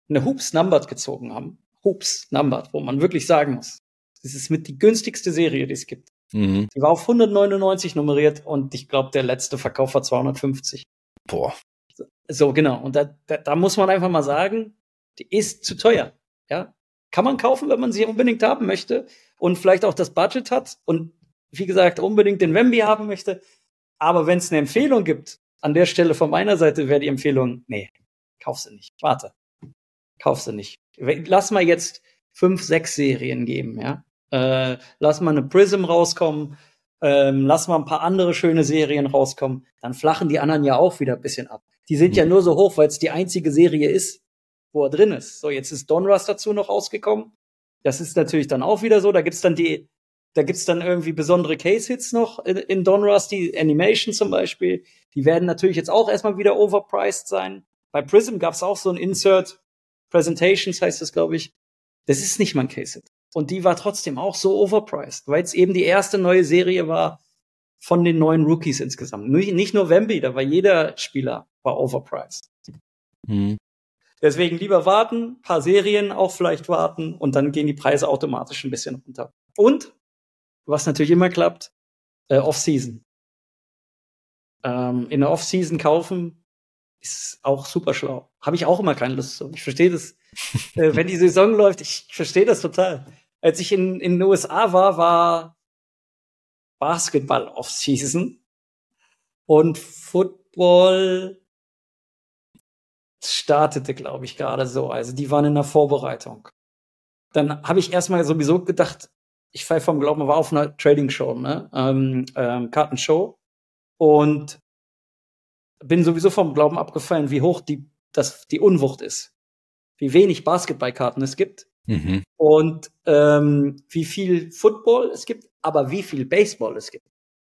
eine Hoops Numbered gezogen haben. Hoops Numbered, wo man wirklich sagen muss, das ist mit die günstigste Serie, die es gibt. Mhm. Die war auf 199 nummeriert und ich glaube, der letzte Verkauf war 250. Boah. So, genau. Und da, da, da muss man einfach mal sagen, die ist zu teuer. Ja. Kann man kaufen, wenn man sie unbedingt haben möchte und vielleicht auch das Budget hat und wie gesagt, unbedingt den Wemby haben möchte. Aber wenn es eine Empfehlung gibt, an der Stelle von meiner Seite wäre die Empfehlung, nee, kauf sie nicht. Warte. Kauf sie nicht. Lass mal jetzt fünf, sechs Serien geben, ja. Äh, lass mal eine Prism rauskommen, ähm, lass mal ein paar andere schöne Serien rauskommen, dann flachen die anderen ja auch wieder ein bisschen ab. Die sind mhm. ja nur so hoch, weil es die einzige Serie ist, wo er drin ist. So, jetzt ist Donruss dazu noch rausgekommen. Das ist natürlich dann auch wieder so. Da gibt's dann die, da gibt's dann irgendwie besondere Case-Hits noch in, in Donruss, die Animation zum Beispiel. Die werden natürlich jetzt auch erstmal wieder overpriced sein. Bei Prism gab's auch so ein Insert, Presentations heißt das, glaube ich. Das ist nicht mal ein Case-Hit. Und die war trotzdem auch so overpriced, weil es eben die erste neue Serie war von den neuen Rookies insgesamt. Nicht nur Wemby, da war jeder Spieler war overpriced. Mhm. Deswegen lieber warten, paar Serien auch vielleicht warten und dann gehen die Preise automatisch ein bisschen runter. Und, was natürlich immer klappt, äh, Off-Season. Ähm, in der Off-Season kaufen ist auch super schlau. Habe ich auch immer keine Lust zu. Ich verstehe das. äh, wenn die Saison läuft, ich verstehe das total. Als ich in, in den USA war, war Basketball Off-Season. Und Football startete, glaube ich, gerade so. Also die waren in der Vorbereitung. Dann habe ich erstmal sowieso gedacht, ich fall vom Glauben, war auf einer Trading-Show, ne? Ähm, ähm, Kartenshow. Und bin sowieso vom Glauben abgefallen, wie hoch die, das, die Unwucht ist. Wie wenig Basketballkarten es gibt. Mhm. Und ähm, wie viel Football es gibt, aber wie viel Baseball es gibt.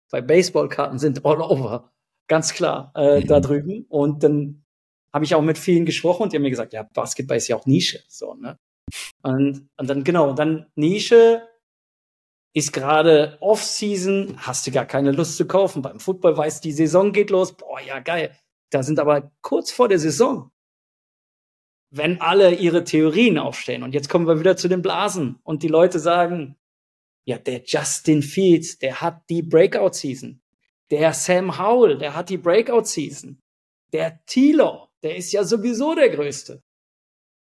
Weil Baseballkarten sind all over. Ganz klar, äh, mhm. da drüben. Und dann habe ich auch mit vielen gesprochen und die haben mir gesagt, ja, Basketball ist ja auch Nische. So, ne? Und, und dann, genau, dann Nische ist gerade Off-Season, hast du gar keine Lust zu kaufen. Beim Football weißt, die Saison geht los. Boah, ja, geil. Da sind aber kurz vor der Saison, wenn alle ihre Theorien aufstellen. Und jetzt kommen wir wieder zu den Blasen. Und die Leute sagen, ja, der Justin Fields, der hat die Breakout-Season. Der Sam Howell, der hat die Breakout-Season. Der Tilo, der ist ja sowieso der Größte.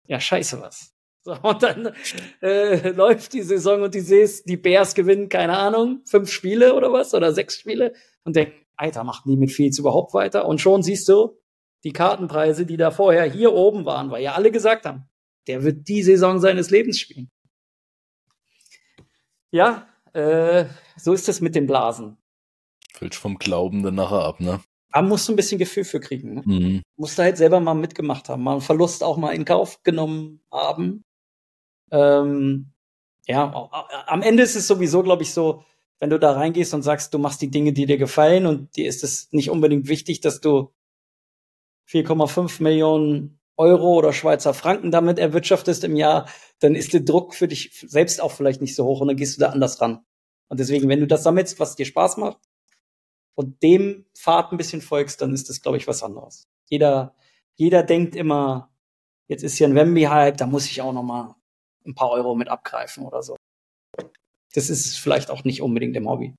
Ja, scheiße was. So, und dann äh, läuft die Saison und die siehst, die Bears gewinnen, keine Ahnung, fünf Spiele oder was, oder sechs Spiele und denk, Alter, macht nie mit Fields überhaupt weiter. Und schon siehst du die Kartenpreise, die da vorher hier oben waren, weil ja alle gesagt haben, der wird die Saison seines Lebens spielen. Ja, äh, so ist es mit den Blasen. Fällt vom Glauben dann nachher ab, ne? Aber musst du ein bisschen Gefühl für kriegen. Ne? Mhm. Musst du halt selber mal mitgemacht haben, mal einen Verlust auch mal in Kauf genommen haben. Ähm, ja, am Ende ist es sowieso, glaube ich, so, wenn du da reingehst und sagst, du machst die Dinge, die dir gefallen und dir ist es nicht unbedingt wichtig, dass du 4,5 Millionen Euro oder Schweizer Franken damit erwirtschaftest im Jahr, dann ist der Druck für dich selbst auch vielleicht nicht so hoch und dann gehst du da anders ran. Und deswegen, wenn du das sammelst, was dir Spaß macht und dem Pfad ein bisschen folgst, dann ist das, glaube ich, was anderes. Jeder, jeder denkt immer, jetzt ist hier ein Wemby-Hype, da muss ich auch noch mal ein paar Euro mit abgreifen oder so. Das ist vielleicht auch nicht unbedingt im Hobby.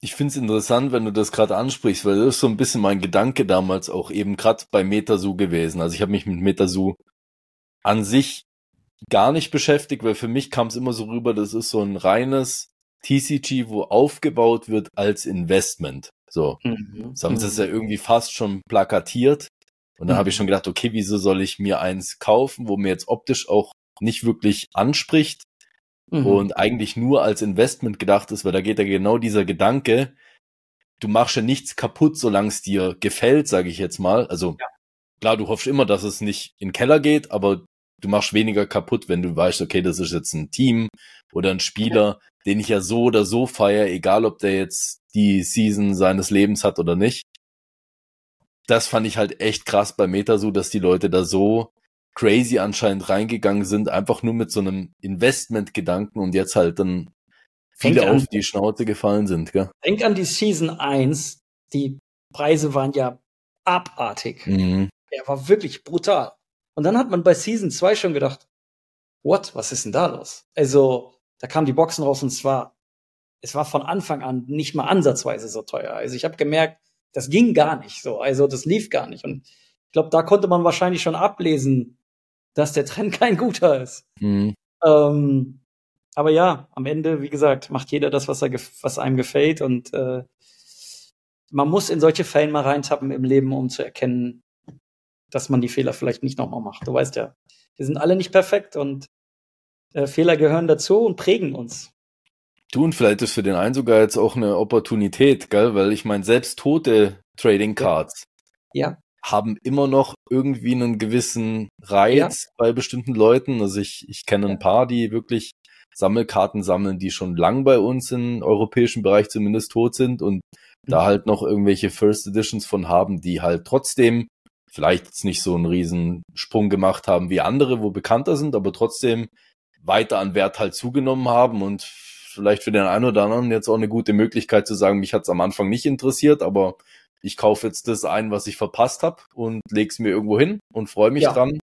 Ich finde es interessant, wenn du das gerade ansprichst, weil das ist so ein bisschen mein Gedanke damals auch eben gerade bei Metasu gewesen. Also ich habe mich mit Metasu an sich gar nicht beschäftigt, weil für mich kam es immer so rüber, das ist so ein reines TCG, wo aufgebaut wird als Investment. So, mhm. so haben sie es ja irgendwie fast schon plakatiert. Und dann mhm. habe ich schon gedacht, okay, wieso soll ich mir eins kaufen, wo mir jetzt optisch auch nicht wirklich anspricht mhm. und eigentlich nur als Investment gedacht ist, weil da geht ja genau dieser Gedanke, du machst ja nichts kaputt, solange es dir gefällt, sage ich jetzt mal. Also ja. klar, du hoffst immer, dass es nicht in den Keller geht, aber du machst weniger kaputt, wenn du weißt, okay, das ist jetzt ein Team oder ein Spieler, den ich ja so oder so feiere, egal ob der jetzt die Season seines Lebens hat oder nicht. Das fand ich halt echt krass bei Metasu, dass die Leute da so crazy anscheinend reingegangen sind, einfach nur mit so einem Investment-Gedanken und jetzt halt dann viele Denk auf die Schnauze gefallen sind. Gell? Denk an die Season 1, die Preise waren ja abartig. Mhm. Er war wirklich brutal. Und dann hat man bei Season 2 schon gedacht, what, was ist denn da los? Also, da kamen die Boxen raus und zwar, es war von Anfang an nicht mal ansatzweise so teuer. Also ich habe gemerkt, das ging gar nicht so. Also das lief gar nicht. Und ich glaube, da konnte man wahrscheinlich schon ablesen, dass der Trend kein guter ist. Mhm. Ähm, aber ja, am Ende, wie gesagt, macht jeder das, was, er was einem gefällt. Und äh, man muss in solche Fällen mal reintappen im Leben, um zu erkennen, dass man die Fehler vielleicht nicht nochmal macht. Du weißt ja, wir sind alle nicht perfekt und äh, Fehler gehören dazu und prägen uns. Du, und vielleicht ist für den einen sogar jetzt auch eine Opportunität, gell? Weil ich meine, selbst tote Trading Cards ja haben immer noch irgendwie einen gewissen Reiz ja. bei bestimmten Leuten. Also ich, ich kenne ein paar, die wirklich Sammelkarten sammeln, die schon lang bei uns im europäischen Bereich zumindest tot sind und mhm. da halt noch irgendwelche First Editions von haben, die halt trotzdem vielleicht jetzt nicht so einen riesen Sprung gemacht haben wie andere, wo bekannter sind, aber trotzdem weiter an Wert halt zugenommen haben und vielleicht für den einen oder anderen jetzt auch eine gute Möglichkeit zu sagen, mich hat es am Anfang nicht interessiert, aber ich kaufe jetzt das ein, was ich verpasst habe und lege es mir irgendwo hin und freue mich ja. dran.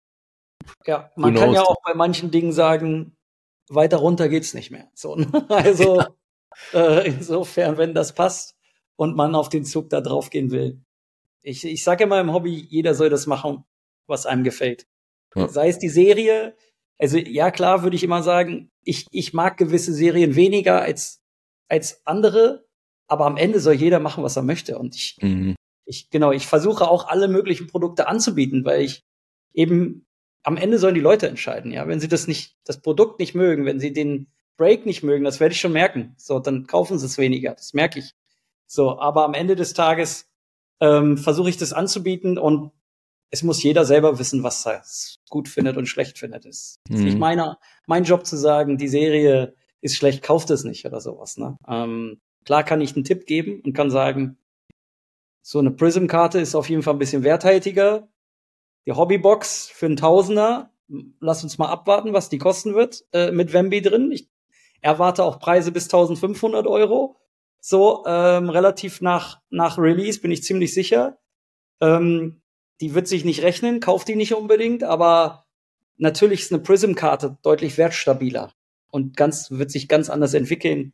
Ja, man kann ja auch bei manchen Dingen sagen, weiter runter geht's nicht mehr. So, ne? also äh, insofern, wenn das passt und man auf den Zug da drauf gehen will. Ich, ich sage immer im Hobby, jeder soll das machen, was einem gefällt. Ja. Sei es die Serie, also ja klar würde ich immer sagen, ich, ich mag gewisse Serien weniger als, als andere, aber am Ende soll jeder machen, was er möchte. Und ich, mhm. Ich, genau, ich versuche auch alle möglichen Produkte anzubieten, weil ich eben am Ende sollen die Leute entscheiden, ja. Wenn sie das nicht, das Produkt nicht mögen, wenn sie den Break nicht mögen, das werde ich schon merken. So, dann kaufen sie es weniger. Das merke ich. So, aber am Ende des Tages ähm, versuche ich das anzubieten und es muss jeder selber wissen, was er gut findet und schlecht findet. Es ist mhm. nicht meiner, mein Job zu sagen, die Serie ist schlecht, kauft es nicht oder sowas. Ne? Ähm, klar kann ich einen Tipp geben und kann sagen, so eine Prism-Karte ist auf jeden Fall ein bisschen werthaltiger. Die Hobbybox für einen Tausender, lass uns mal abwarten, was die kosten wird, äh, mit Wemby drin. Ich erwarte auch Preise bis 1500 Euro. So, ähm, relativ nach, nach Release bin ich ziemlich sicher. Ähm, die wird sich nicht rechnen, kauft die nicht unbedingt, aber natürlich ist eine Prism-Karte deutlich wertstabiler und ganz, wird sich ganz anders entwickeln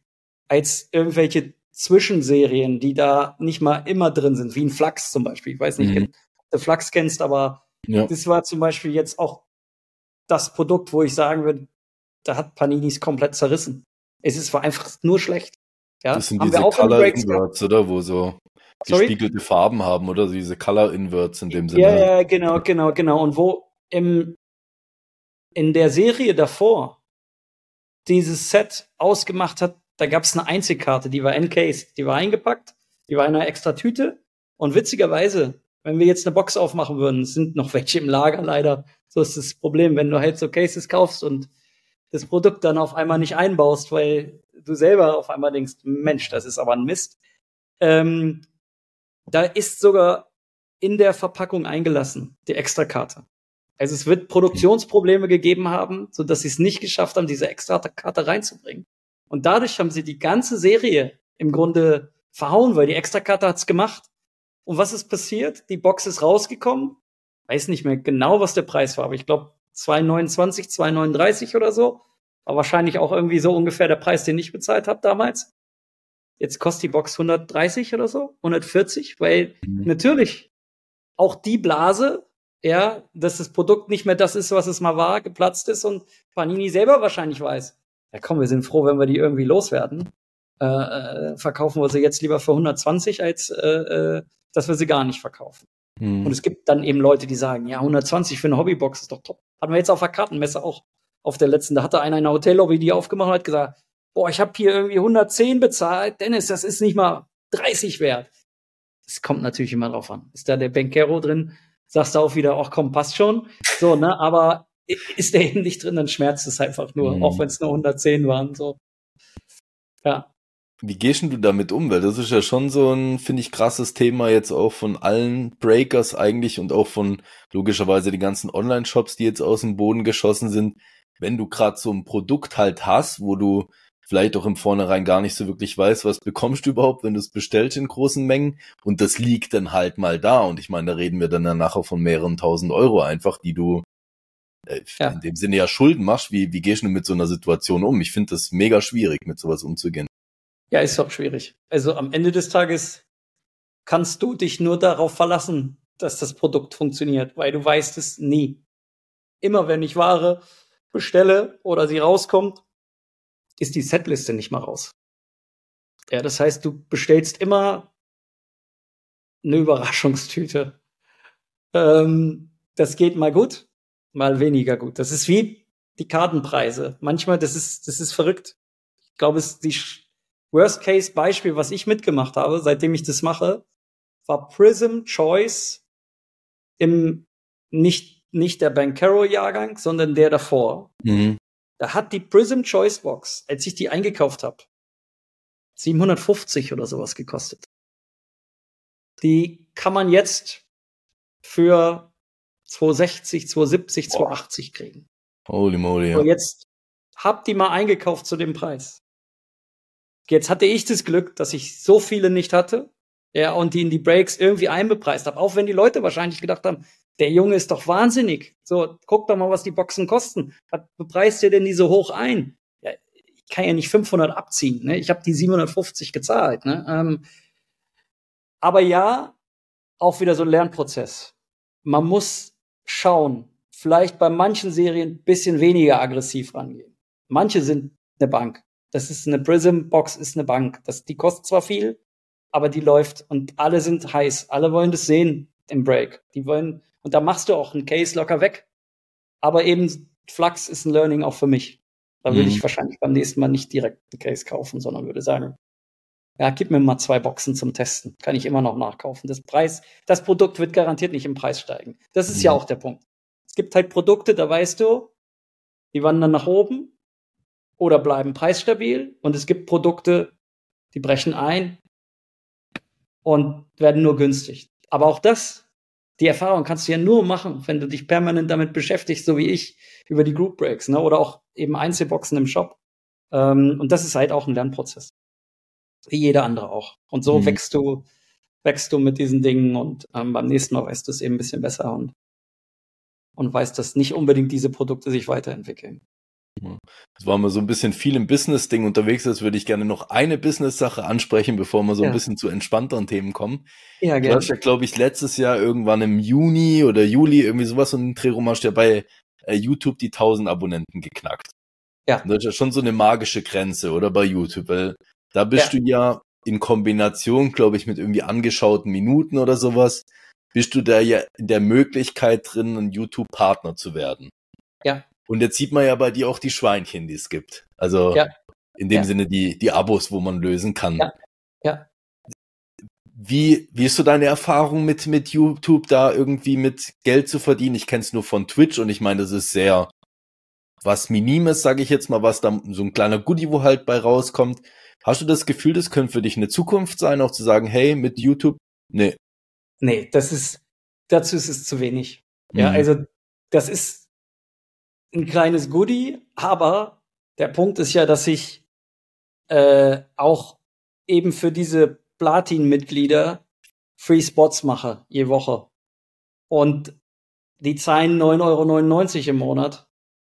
als irgendwelche Zwischenserien, die da nicht mal immer drin sind, wie ein Flux zum Beispiel. Ich weiß nicht, mhm. ob du Flux kennst, aber ja. das war zum Beispiel jetzt auch das Produkt, wo ich sagen würde, da hat Paninis komplett zerrissen. Es ist einfach nur schlecht. Ja? Das sind Haben diese Color Inverts, oder? Wo so? Gespiegelte Farben haben, oder? Diese Color Inverts in dem Sinne. Ja, ja, genau, genau, genau. Und wo im, in der Serie davor dieses Set ausgemacht hat, da gab es eine Einzelkarte, die war encased, die war eingepackt, die war in einer extra Tüte. Und witzigerweise, wenn wir jetzt eine Box aufmachen würden, sind noch welche im Lager leider. So ist das Problem, wenn du halt so Cases kaufst und das Produkt dann auf einmal nicht einbaust, weil du selber auf einmal denkst, Mensch, das ist aber ein Mist. Ähm, da ist sogar in der Verpackung eingelassen, die Extrakarte. Also es wird Produktionsprobleme gegeben haben, so dass sie es nicht geschafft haben, diese Extrakarte reinzubringen. Und dadurch haben sie die ganze Serie im Grunde verhauen, weil die Extrakarte hat's gemacht. Und was ist passiert? Die Box ist rausgekommen. Weiß nicht mehr genau, was der Preis war, aber ich glaube 2,29, 2,39 oder so. War wahrscheinlich auch irgendwie so ungefähr der Preis, den ich bezahlt habe damals. Jetzt kostet die Box 130 oder so, 140, weil mhm. natürlich auch die Blase, ja, dass das Produkt nicht mehr das ist, was es mal war, geplatzt ist und Panini selber wahrscheinlich weiß. Ja komm, wir sind froh, wenn wir die irgendwie loswerden. Äh, äh, verkaufen wir sie jetzt lieber für 120, als äh, äh, dass wir sie gar nicht verkaufen. Mhm. Und es gibt dann eben Leute, die sagen, ja, 120 für eine Hobbybox ist doch top. Hatten wir jetzt auf der Kartenmesse auch auf der letzten. Da hatte einer in der Hotellobby die aufgemacht und hat gesagt, boah, ich habe hier irgendwie 110 bezahlt. Dennis, das ist nicht mal 30 wert. Es kommt natürlich immer drauf an. Ist da der Bankero drin, sagst du auch wieder, ach komm, passt schon. So, ne, aber ist der eben nicht drin, dann schmerzt es einfach nur, mhm. auch wenn es nur 110 waren, so. Ja. Wie gehst du damit um? Weil das ist ja schon so ein, finde ich, krasses Thema jetzt auch von allen Breakers eigentlich und auch von logischerweise den ganzen Online-Shops, die jetzt aus dem Boden geschossen sind. Wenn du gerade so ein Produkt halt hast, wo du vielleicht auch im Vornherein gar nicht so wirklich weiß, was bekommst du überhaupt, wenn du es bestellst in großen Mengen und das liegt dann halt mal da und ich meine, da reden wir dann nachher von mehreren tausend Euro einfach, die du äh, ja. in dem Sinne ja Schulden machst. Wie, wie gehst du mit so einer Situation um? Ich finde das mega schwierig, mit sowas umzugehen. Ja, ist auch schwierig. Also am Ende des Tages kannst du dich nur darauf verlassen, dass das Produkt funktioniert, weil du weißt es nie. Immer wenn ich Ware bestelle oder sie rauskommt, ist die Setliste nicht mal raus. Ja, das heißt, du bestellst immer eine Überraschungstüte. Ähm, das geht mal gut, mal weniger gut. Das ist wie die Kartenpreise. Manchmal, das ist, das ist verrückt. Ich glaube, es ist die Worst-Case-Beispiel, was ich mitgemacht habe, seitdem ich das mache, war Prism Choice im nicht, nicht der Bankero-Jahrgang, sondern der davor. Mhm. Da hat die Prism Choice Box, als ich die eingekauft habe, 750 oder sowas gekostet. Die kann man jetzt für 260, 270, 280 kriegen. Holy moly. Ja. Und jetzt habt die mal eingekauft zu dem Preis. Jetzt hatte ich das Glück, dass ich so viele nicht hatte, ja, und die in die Breaks irgendwie einbepreist habe. Auch wenn die Leute wahrscheinlich gedacht haben, der Junge ist doch wahnsinnig. So, guck doch mal, was die Boxen kosten. Was bepreist ihr denn die so hoch ein? Ja, ich kann ja nicht 500 abziehen. Ne? Ich habe die 750 gezahlt. Ne? Ähm, aber ja, auch wieder so ein Lernprozess. Man muss schauen, vielleicht bei manchen Serien bisschen weniger aggressiv rangehen. Manche sind eine Bank. Das ist eine Prism Box, ist eine Bank. Das, die kostet zwar viel, aber die läuft und alle sind heiß. Alle wollen das sehen im Break. Die wollen, und da machst du auch einen Case locker weg. Aber eben Flux ist ein Learning auch für mich. Da würde mhm. ich wahrscheinlich beim nächsten Mal nicht direkt einen Case kaufen, sondern würde sagen, ja, gib mir mal zwei Boxen zum Testen. Kann ich immer noch nachkaufen. Das Preis, das Produkt wird garantiert nicht im Preis steigen. Das ist mhm. ja auch der Punkt. Es gibt halt Produkte, da weißt du, die wandern nach oben oder bleiben preisstabil. Und es gibt Produkte, die brechen ein und werden nur günstig. Aber auch das, die Erfahrung kannst du ja nur machen, wenn du dich permanent damit beschäftigst, so wie ich, über die Group Breaks, ne? oder auch eben Einzelboxen im Shop. Ähm, und das ist halt auch ein Lernprozess. Wie jeder andere auch. Und so mhm. wächst du, wächst du mit diesen Dingen und ähm, beim nächsten Mal weißt du es eben ein bisschen besser und, und weißt, dass nicht unbedingt diese Produkte sich weiterentwickeln. Das war mal so ein bisschen viel im Business-Ding unterwegs. Jetzt würde ich gerne noch eine Business-Sache ansprechen, bevor wir so ja. ein bisschen zu entspannteren Themen kommen. Ja, gerne. Du hast ja, glaube ich, letztes Jahr irgendwann im Juni oder Juli irgendwie sowas und Dreh rum hast ja bei äh, YouTube die 1000 Abonnenten geknackt. Ja. Und das ist ja schon so eine magische Grenze, oder bei YouTube, weil da bist ja. du ja in Kombination, glaube ich, mit irgendwie angeschauten Minuten oder sowas, bist du da ja in der Möglichkeit drin, ein YouTube-Partner zu werden. Ja. Und jetzt sieht man ja bei dir auch die Schweinchen, die es gibt. Also ja. in dem ja. Sinne die, die Abos, wo man lösen kann. Ja. ja. Wie, wie ist so deine Erfahrung mit, mit YouTube, da irgendwie mit Geld zu verdienen? Ich kenne es nur von Twitch und ich meine, das ist sehr was Minimes, sage ich jetzt mal, was da so ein kleiner Goodie, wo halt bei rauskommt. Hast du das Gefühl, das könnte für dich eine Zukunft sein, auch zu sagen, hey, mit YouTube? Nee. Nee, das ist, dazu ist es zu wenig. Ja, mhm. also das ist ein kleines Goodie, aber der Punkt ist ja, dass ich äh, auch eben für diese Platin-Mitglieder Free Spots mache, je Woche. Und die zahlen 9,99 Euro im Monat.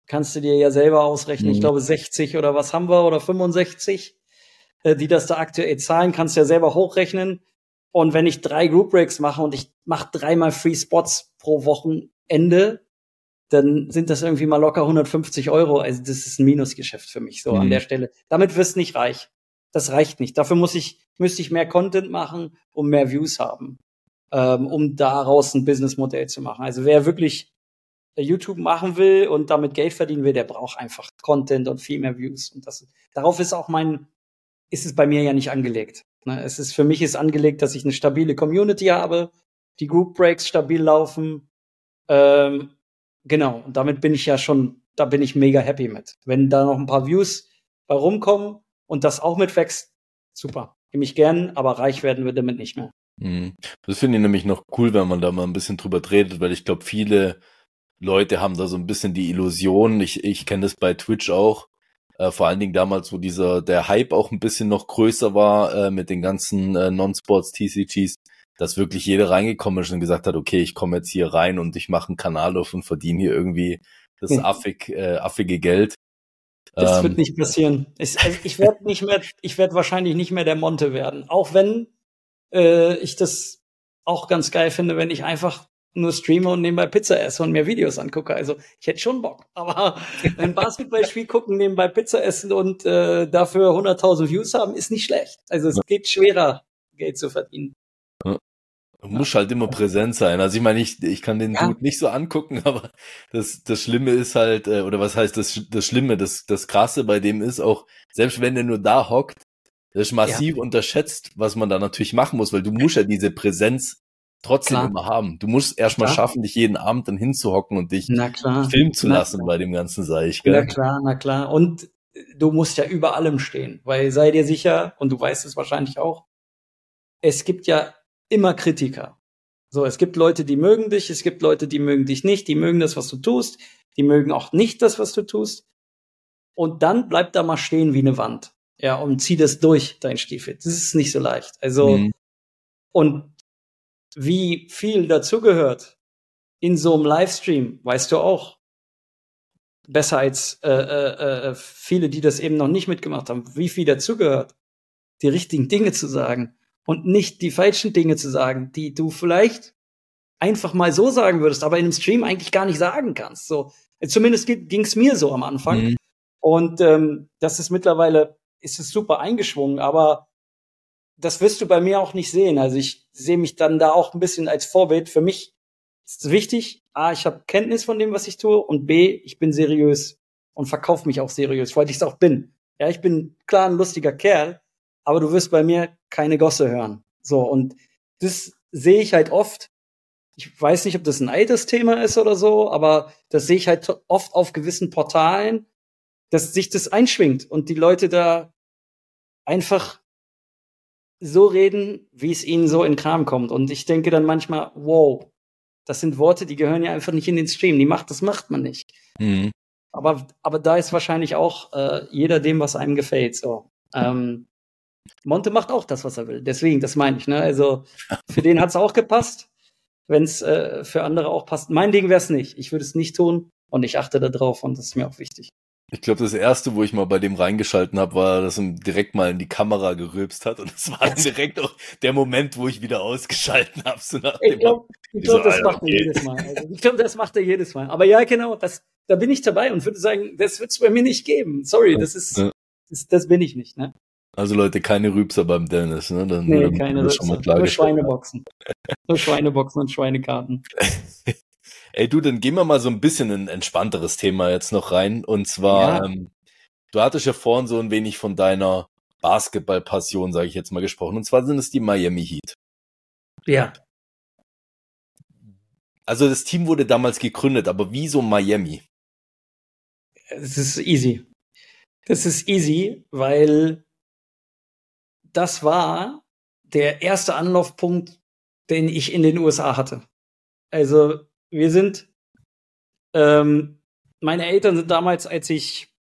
Kannst du dir ja selber ausrechnen. Mhm. Ich glaube 60 oder was haben wir oder 65, äh, die das da aktuell zahlen, kannst du ja selber hochrechnen. Und wenn ich drei Group Breaks mache und ich mache dreimal Free Spots pro Wochenende, dann sind das irgendwie mal locker 150 Euro. Also das ist ein Minusgeschäft für mich so mhm. an der Stelle. Damit wirst nicht reich. Das reicht nicht. Dafür muss ich, müsste ich mehr Content machen, um mehr Views haben, ähm, um daraus ein Businessmodell zu machen. Also wer wirklich YouTube machen will und damit Geld verdienen will, der braucht einfach Content und viel mehr Views. Und das, darauf ist auch mein, ist es bei mir ja nicht angelegt. Ne? Es ist für mich ist angelegt, dass ich eine stabile Community habe, die Group Breaks stabil laufen, ähm, Genau, und damit bin ich ja schon, da bin ich mega happy mit. Wenn da noch ein paar Views bei rumkommen und das auch mitwächst, super. Nehme ich gern, aber reich werden wir damit nicht mehr. Mhm. Das finde ich nämlich noch cool, wenn man da mal ein bisschen drüber redet, weil ich glaube, viele Leute haben da so ein bisschen die Illusion, ich, ich kenne das bei Twitch auch, äh, vor allen Dingen damals, wo dieser, der Hype auch ein bisschen noch größer war äh, mit den ganzen äh, Non-Sports TCGs, dass wirklich jeder reingekommen ist und gesagt hat, okay, ich komme jetzt hier rein und ich mache einen Kanal auf und verdiene hier irgendwie das hm. affig, äh, affige Geld. Das ähm, wird nicht passieren. Ich, also ich werde nicht mehr, ich werde wahrscheinlich nicht mehr der Monte werden. Auch wenn äh, ich das auch ganz geil finde, wenn ich einfach nur streame und nebenbei Pizza esse und mir Videos angucke. Also ich hätte schon Bock. Aber ein Basketballspiel gucken, nebenbei Pizza essen und äh, dafür 100.000 Views haben, ist nicht schlecht. Also es geht schwerer, Geld zu verdienen. Du musst halt immer präsent sein. Also ich meine, ich, ich kann den ja. Dude nicht so angucken, aber das, das Schlimme ist halt, äh, oder was heißt das, das Schlimme, das, das Krasse bei dem ist auch, selbst wenn er nur da hockt, das ist massiv ja. unterschätzt, was man da natürlich machen muss, weil du musst ja diese Präsenz trotzdem klar. immer haben. Du musst erstmal schaffen, dich jeden Abend dann hinzuhocken und dich filmen zu lassen bei dem ganzen Seich. Gell? Na klar, na klar. Und du musst ja über allem stehen, weil sei dir sicher, und du weißt es wahrscheinlich auch, es gibt ja immer Kritiker. So, es gibt Leute, die mögen dich, es gibt Leute, die mögen dich nicht, die mögen das, was du tust, die mögen auch nicht das, was du tust. Und dann bleib da mal stehen wie eine Wand. Ja, und zieh das durch, dein Stiefel. Das ist nicht so leicht. Also, mhm. und wie viel dazugehört in so einem Livestream, weißt du auch. Besser als äh, äh, äh, viele, die das eben noch nicht mitgemacht haben, wie viel dazugehört, die richtigen Dinge zu sagen, und nicht die falschen Dinge zu sagen, die du vielleicht einfach mal so sagen würdest, aber in einem Stream eigentlich gar nicht sagen kannst. So, zumindest ging es mir so am Anfang. Mhm. Und ähm, das ist mittlerweile ist es super eingeschwungen, aber das wirst du bei mir auch nicht sehen. Also ich sehe mich dann da auch ein bisschen als Vorbild. Für mich ist es wichtig, A, ich habe Kenntnis von dem, was ich tue und B, ich bin seriös und verkaufe mich auch seriös, weil ich es auch bin. Ja, ich bin klar ein lustiger Kerl, aber du wirst bei mir keine Gosse hören. So, und das sehe ich halt oft. Ich weiß nicht, ob das ein altes Thema ist oder so, aber das sehe ich halt oft auf gewissen Portalen, dass sich das einschwingt und die Leute da einfach so reden, wie es ihnen so in Kram kommt. Und ich denke dann manchmal, wow, das sind Worte, die gehören ja einfach nicht in den Stream. Die macht, das macht man nicht. Mhm. Aber, aber da ist wahrscheinlich auch äh, jeder dem, was einem gefällt. So. Ähm, Monte macht auch das, was er will. Deswegen, das meine ich. Ne? Also für den hat es auch gepasst. Wenn es äh, für andere auch passt. Mein Ding wäre es nicht. Ich würde es nicht tun und ich achte da drauf und das ist mir auch wichtig. Ich glaube, das erste, wo ich mal bei dem reingeschalten habe, war, dass er direkt mal in die Kamera gerülpst hat. Und das war dann direkt auch der Moment, wo ich wieder ausgeschalten habe. So ich glaube, glaub, das macht okay. er jedes Mal. Also, ich glaube, das macht er jedes Mal. Aber ja, genau, das, da bin ich dabei und würde sagen, das wird es bei mir nicht geben. Sorry, das ist, das, das, bin ich nicht. Ne? Also Leute, keine Rübser beim Dennis. Ne? Dann, nee, keine Rübser. Nur Schweineboxen. Nur Schweineboxen und Schweinekarten. Ey, du, dann gehen wir mal so ein bisschen in ein entspannteres Thema jetzt noch rein. Und zwar, ja. ähm, du hattest ja vorhin so ein wenig von deiner Basketball-Passion, sage ich jetzt mal, gesprochen. Und zwar sind es die Miami Heat. Ja. Also das Team wurde damals gegründet, aber wieso Miami? Es ist easy. Das ist easy, weil das war der erste Anlaufpunkt, den ich in den USA hatte. Also wir sind, ähm, meine Eltern sind damals, als ich,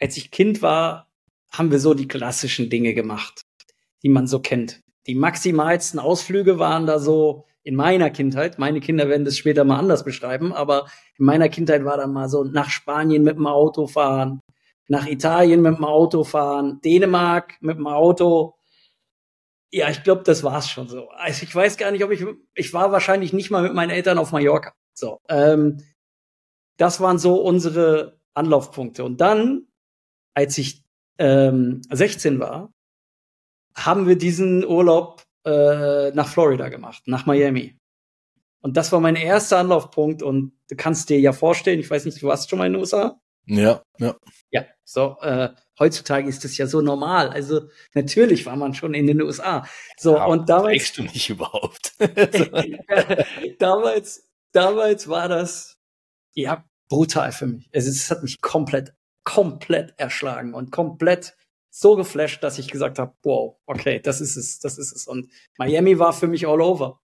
als ich Kind war, haben wir so die klassischen Dinge gemacht, die man so kennt. Die maximalsten Ausflüge waren da so in meiner Kindheit. Meine Kinder werden das später mal anders beschreiben, aber in meiner Kindheit war da mal so nach Spanien mit dem Auto fahren, nach Italien mit dem Auto fahren, Dänemark mit dem Auto, ja, ich glaube, das war's schon so. Also ich weiß gar nicht, ob ich, ich war wahrscheinlich nicht mal mit meinen Eltern auf Mallorca. So, ähm, das waren so unsere Anlaufpunkte. Und dann, als ich ähm, 16 war, haben wir diesen Urlaub äh, nach Florida gemacht, nach Miami. Und das war mein erster Anlaufpunkt. Und du kannst dir ja vorstellen, ich weiß nicht, du warst schon mal in den USA? Ja, ja. Ja, so, äh, heutzutage ist das ja so normal. Also natürlich war man schon in den USA. So, ja, und damals. du nicht überhaupt. damals, damals war das, ja, brutal für mich. Es, es hat mich komplett, komplett erschlagen und komplett so geflasht, dass ich gesagt habe, wow, okay, das ist es, das ist es. Und Miami war für mich all over.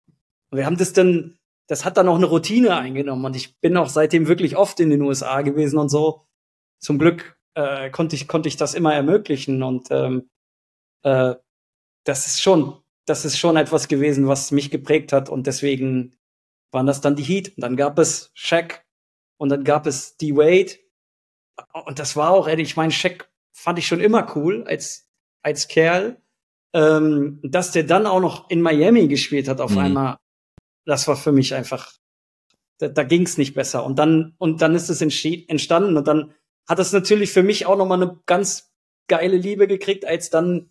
Und wir haben das dann, das hat dann auch eine Routine eingenommen und ich bin auch seitdem wirklich oft in den USA gewesen und so. Zum Glück äh, konnte ich konnte ich das immer ermöglichen und ähm, äh, das ist schon das ist schon etwas gewesen, was mich geprägt hat und deswegen waren das dann die Heat. Und dann gab es Shaq und dann gab es D Wade und das war auch, ich meine, Shaq fand ich schon immer cool als als Kerl. Ähm, dass der dann auch noch in Miami gespielt hat auf mhm. einmal, das war für mich einfach, da, da ging es nicht besser. Und dann und dann ist es entstanden und dann hat das natürlich für mich auch nochmal eine ganz geile Liebe gekriegt, als dann,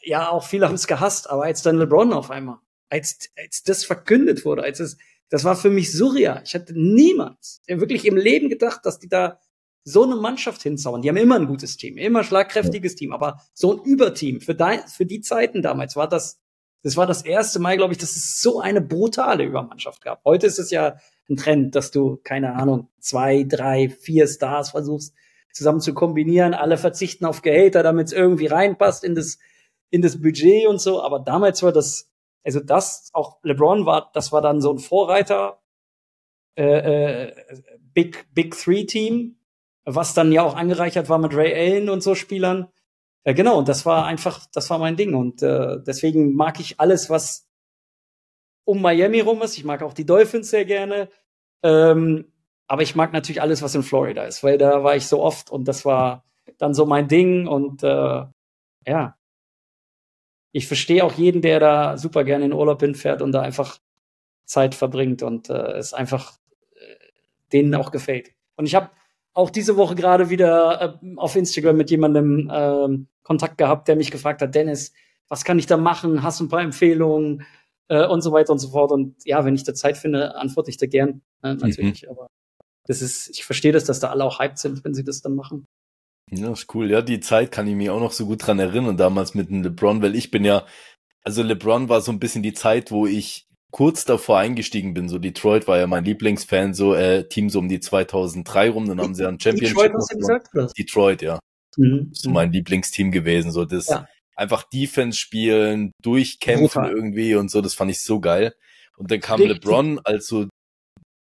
ja, auch viele haben es gehasst, aber als dann LeBron auf einmal, als, als das verkündet wurde, als es, das war für mich surreal. Ich hatte niemals, wirklich im Leben gedacht, dass die da so eine Mannschaft hinzauen. Die haben immer ein gutes Team, immer schlagkräftiges Team, aber so ein Überteam für, dein, für die Zeiten damals war das, das war das erste Mal, glaube ich, dass es so eine brutale Übermannschaft gab. Heute ist es ja ein Trend, dass du, keine Ahnung, zwei, drei, vier Stars versuchst zusammen zu kombinieren. Alle verzichten auf Gehälter, damit es irgendwie reinpasst in das, in das Budget und so. Aber damals war das, also das, auch LeBron war, das war dann so ein Vorreiter, äh, äh, Big, Big Three Team, was dann ja auch angereichert war mit Ray Allen und so Spielern. Äh, genau, und das war einfach, das war mein Ding. Und äh, deswegen mag ich alles, was um Miami rum ist. Ich mag auch die Dolphins sehr gerne. Ähm, aber ich mag natürlich alles, was in Florida ist, weil da war ich so oft und das war dann so mein Ding und äh, ja. Ich verstehe auch jeden, der da super gerne in Urlaub hinfährt und da einfach Zeit verbringt und äh, es einfach äh, denen auch gefällt. Und ich habe auch diese Woche gerade wieder äh, auf Instagram mit jemandem äh, Kontakt gehabt, der mich gefragt hat, Dennis, was kann ich da machen? Hast du ein paar Empfehlungen? Äh, und so weiter und so fort. Und ja, wenn ich da Zeit finde, antworte ich da gern, äh, natürlich. Mhm. Aber das ist, ich verstehe das, dass da alle auch hyped sind, wenn sie das dann machen. Ja, ist cool. Ja, die Zeit kann ich mich auch noch so gut dran erinnern, damals mit dem LeBron, weil ich bin ja, also LeBron war so ein bisschen die Zeit, wo ich kurz davor eingestiegen bin. So Detroit war ja mein Lieblingsfan, so äh, Team so um die 2003 rum. Dann haben sie ja ein Championship. Detroit, hast du gesagt, oder? Detroit, ja. Mhm. So mein Lieblingsteam gewesen. So das ja. Einfach Defense spielen, durchkämpfen Brutal. irgendwie und so. Das fand ich so geil. Und dann kam Richtig. LeBron als so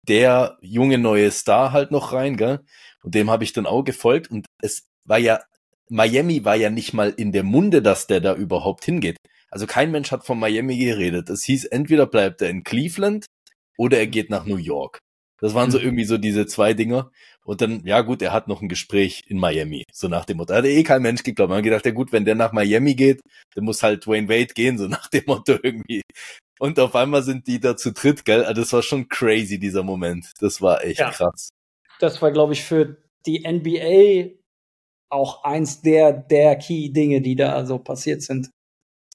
der junge neue Star halt noch rein, gell? Und dem habe ich dann auch gefolgt. Und es war ja Miami war ja nicht mal in der Munde, dass der da überhaupt hingeht. Also kein Mensch hat von Miami geredet. Es hieß, entweder bleibt er in Cleveland oder er geht nach New York. Das waren so mhm. irgendwie so diese zwei Dinger. Und dann, ja gut, er hat noch ein Gespräch in Miami. So nach dem Motto. Da hat eh kein Mensch geglaubt. Man hat gedacht, ja gut, wenn der nach Miami geht, dann muss halt Dwayne Wade gehen, so nach dem Motto irgendwie. Und auf einmal sind die da zu dritt, gell? Also das war schon crazy, dieser Moment. Das war echt ja. krass. Das war, glaube ich, für die NBA auch eins der, der Key-Dinge, die da so passiert sind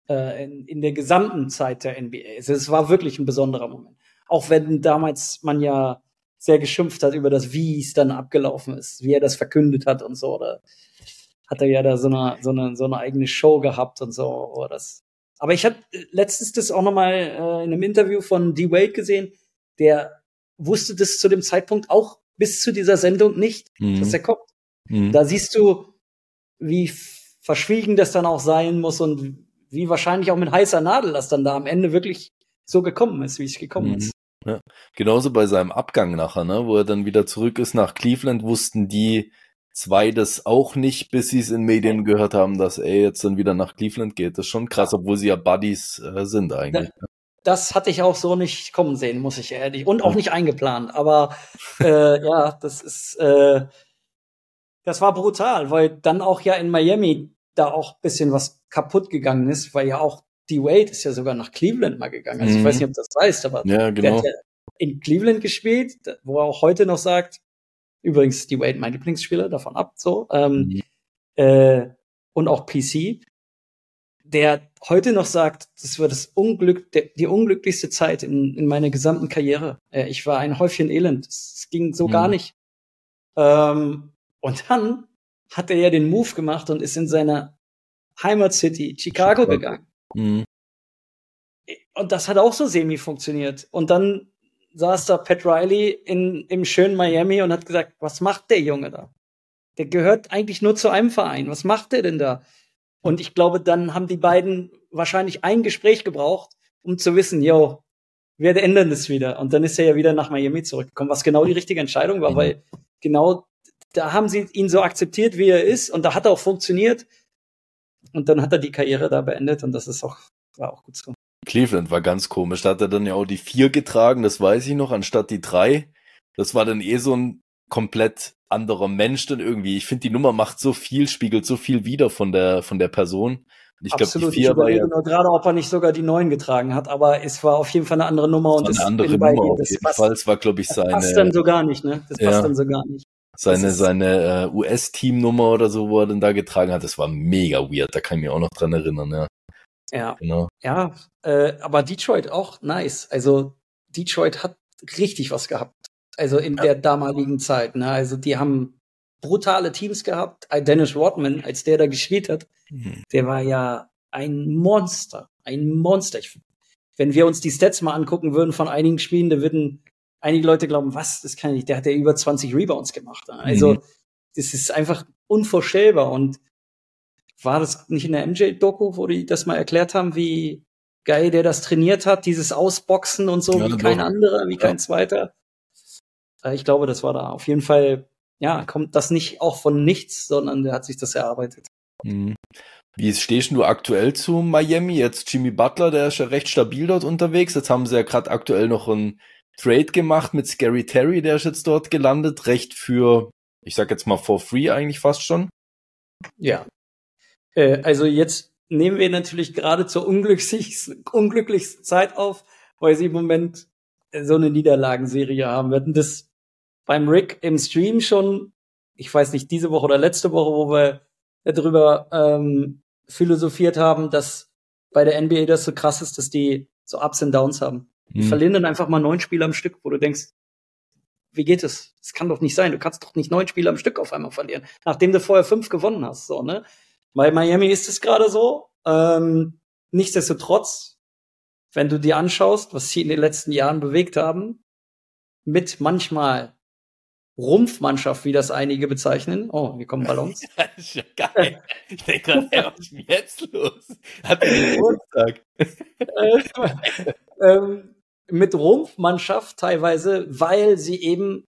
äh, in, in der gesamten Zeit der NBA. Es war wirklich ein besonderer Moment. Auch wenn damals man ja sehr geschimpft hat über das, wie es dann abgelaufen ist, wie er das verkündet hat und so. Oder hat er ja da so eine, so eine, so eine eigene Show gehabt und so. Oder das. Aber ich habe letztens das auch noch mal äh, in einem Interview von D. Wade gesehen, der wusste das zu dem Zeitpunkt auch bis zu dieser Sendung nicht, mhm. dass er kommt. Mhm. Da siehst du, wie verschwiegen das dann auch sein muss und wie wahrscheinlich auch mit heißer Nadel das dann da am Ende wirklich so gekommen ist, wie es gekommen mhm. ist. Ja. Genauso bei seinem Abgang nachher, ne, wo er dann wieder zurück ist nach Cleveland, wussten die zwei das auch nicht, bis sie es in Medien gehört haben, dass er jetzt dann wieder nach Cleveland geht. Das ist schon krass, obwohl sie ja Buddies äh, sind eigentlich. Da, das hatte ich auch so nicht kommen sehen, muss ich ehrlich. Und auch nicht eingeplant. Aber äh, ja, das ist äh, das war brutal, weil dann auch ja in Miami da auch bisschen was kaputt gegangen ist, weil ja auch die Wade ist ja sogar nach Cleveland mal gegangen. Also mhm. ich weiß nicht, ob du das weißt, aber ja, genau. der hat ja in Cleveland gespielt, wo er auch heute noch sagt, übrigens die Wade mein Lieblingsspieler, davon ab, so, ähm, mhm. äh, und auch PC, der heute noch sagt, das war das Unglück, der, die unglücklichste Zeit in, in meiner gesamten Karriere. Äh, ich war ein Häufchen Elend. Es ging so mhm. gar nicht. Ähm, und dann hat er ja den Move gemacht und ist in seiner Heimatcity Chicago, Chicago. gegangen. Mhm. Und das hat auch so semi funktioniert. Und dann saß da Pat Riley in, im schönen Miami und hat gesagt, was macht der Junge da? Der gehört eigentlich nur zu einem Verein. Was macht der denn da? Und ich glaube, dann haben die beiden wahrscheinlich ein Gespräch gebraucht, um zu wissen, yo, wir ändern das wieder. Und dann ist er ja wieder nach Miami zurückgekommen, was genau die richtige Entscheidung war, mhm. weil genau da haben sie ihn so akzeptiert, wie er ist, und da hat er auch funktioniert. Und dann hat er die Karriere da beendet und das ist auch, war auch gut so. Cleveland war ganz komisch. Da hat er dann ja auch die vier getragen, das weiß ich noch, anstatt die drei. Das war dann eh so ein komplett anderer Mensch dann irgendwie. Ich finde, die Nummer macht so viel, spiegelt so viel wieder von der, von der Person. ich glaube, die vier ich war ja nur gerade, ob er nicht sogar die neun getragen hat, aber es war auf jeden Fall eine andere Nummer und eine andere Nummer auf jeden Fall. Es war, glaube ich, seine. Das passt dann so gar nicht, ne? Das passt ja. dann so gar nicht seine, seine äh, US-Teamnummer oder so, wo er dann da getragen hat. Das war mega weird, da kann ich mich auch noch dran erinnern, ja. Ja, genau. ja äh, aber Detroit auch nice. Also Detroit hat richtig was gehabt. Also in ja. der damaligen Zeit. Ne? Also die haben brutale Teams gehabt. Dennis Rodman, als der da gespielt hat, mhm. der war ja ein Monster. Ein Monster. Ich, wenn wir uns die Stats mal angucken würden von einigen Spielen, da würden einige Leute glauben, was, das kann ich, der hat ja über 20 Rebounds gemacht. Also, mhm. das ist einfach unvorstellbar. Und war das nicht in der MJ-Doku, wo die das mal erklärt haben, wie geil der das trainiert hat, dieses Ausboxen und so, ja, wie kein anderer, wie ja. kein zweiter? Äh, ich glaube, das war da auf jeden Fall, ja, kommt das nicht auch von nichts, sondern der hat sich das erarbeitet. Mhm. Wie stehst du aktuell zu Miami? Jetzt Jimmy Butler, der ist ja recht stabil dort unterwegs. Jetzt haben sie ja gerade aktuell noch einen Trade gemacht mit Scary Terry, der ist jetzt dort gelandet, recht für, ich sag jetzt mal for free eigentlich fast schon. Ja. Äh, also jetzt nehmen wir natürlich gerade zur unglücklichsten, unglücklichsten Zeit auf, weil sie im Moment so eine Niederlagenserie haben. Wir hatten das beim Rick im Stream schon, ich weiß nicht, diese Woche oder letzte Woche, wo wir darüber ähm, philosophiert haben, dass bei der NBA das so krass ist, dass die so Ups und Downs haben. Die mhm. verlieren dann einfach mal neun Spiele am Stück, wo du denkst, wie geht es? Das kann doch nicht sein. Du kannst doch nicht neun Spiele am Stück auf einmal verlieren, nachdem du vorher fünf gewonnen hast. So, ne? Bei Miami ist es gerade so. Ähm, nichtsdestotrotz, wenn du dir anschaust, was sie in den letzten Jahren bewegt haben, mit manchmal Rumpfmannschaft, wie das einige bezeichnen. Oh, hier kommen Ballons. das ist ja geil. Ich denke gerade, was ist jetzt los? Hat den Geburtstag. ähm, mit Rumpfmannschaft teilweise, weil sie eben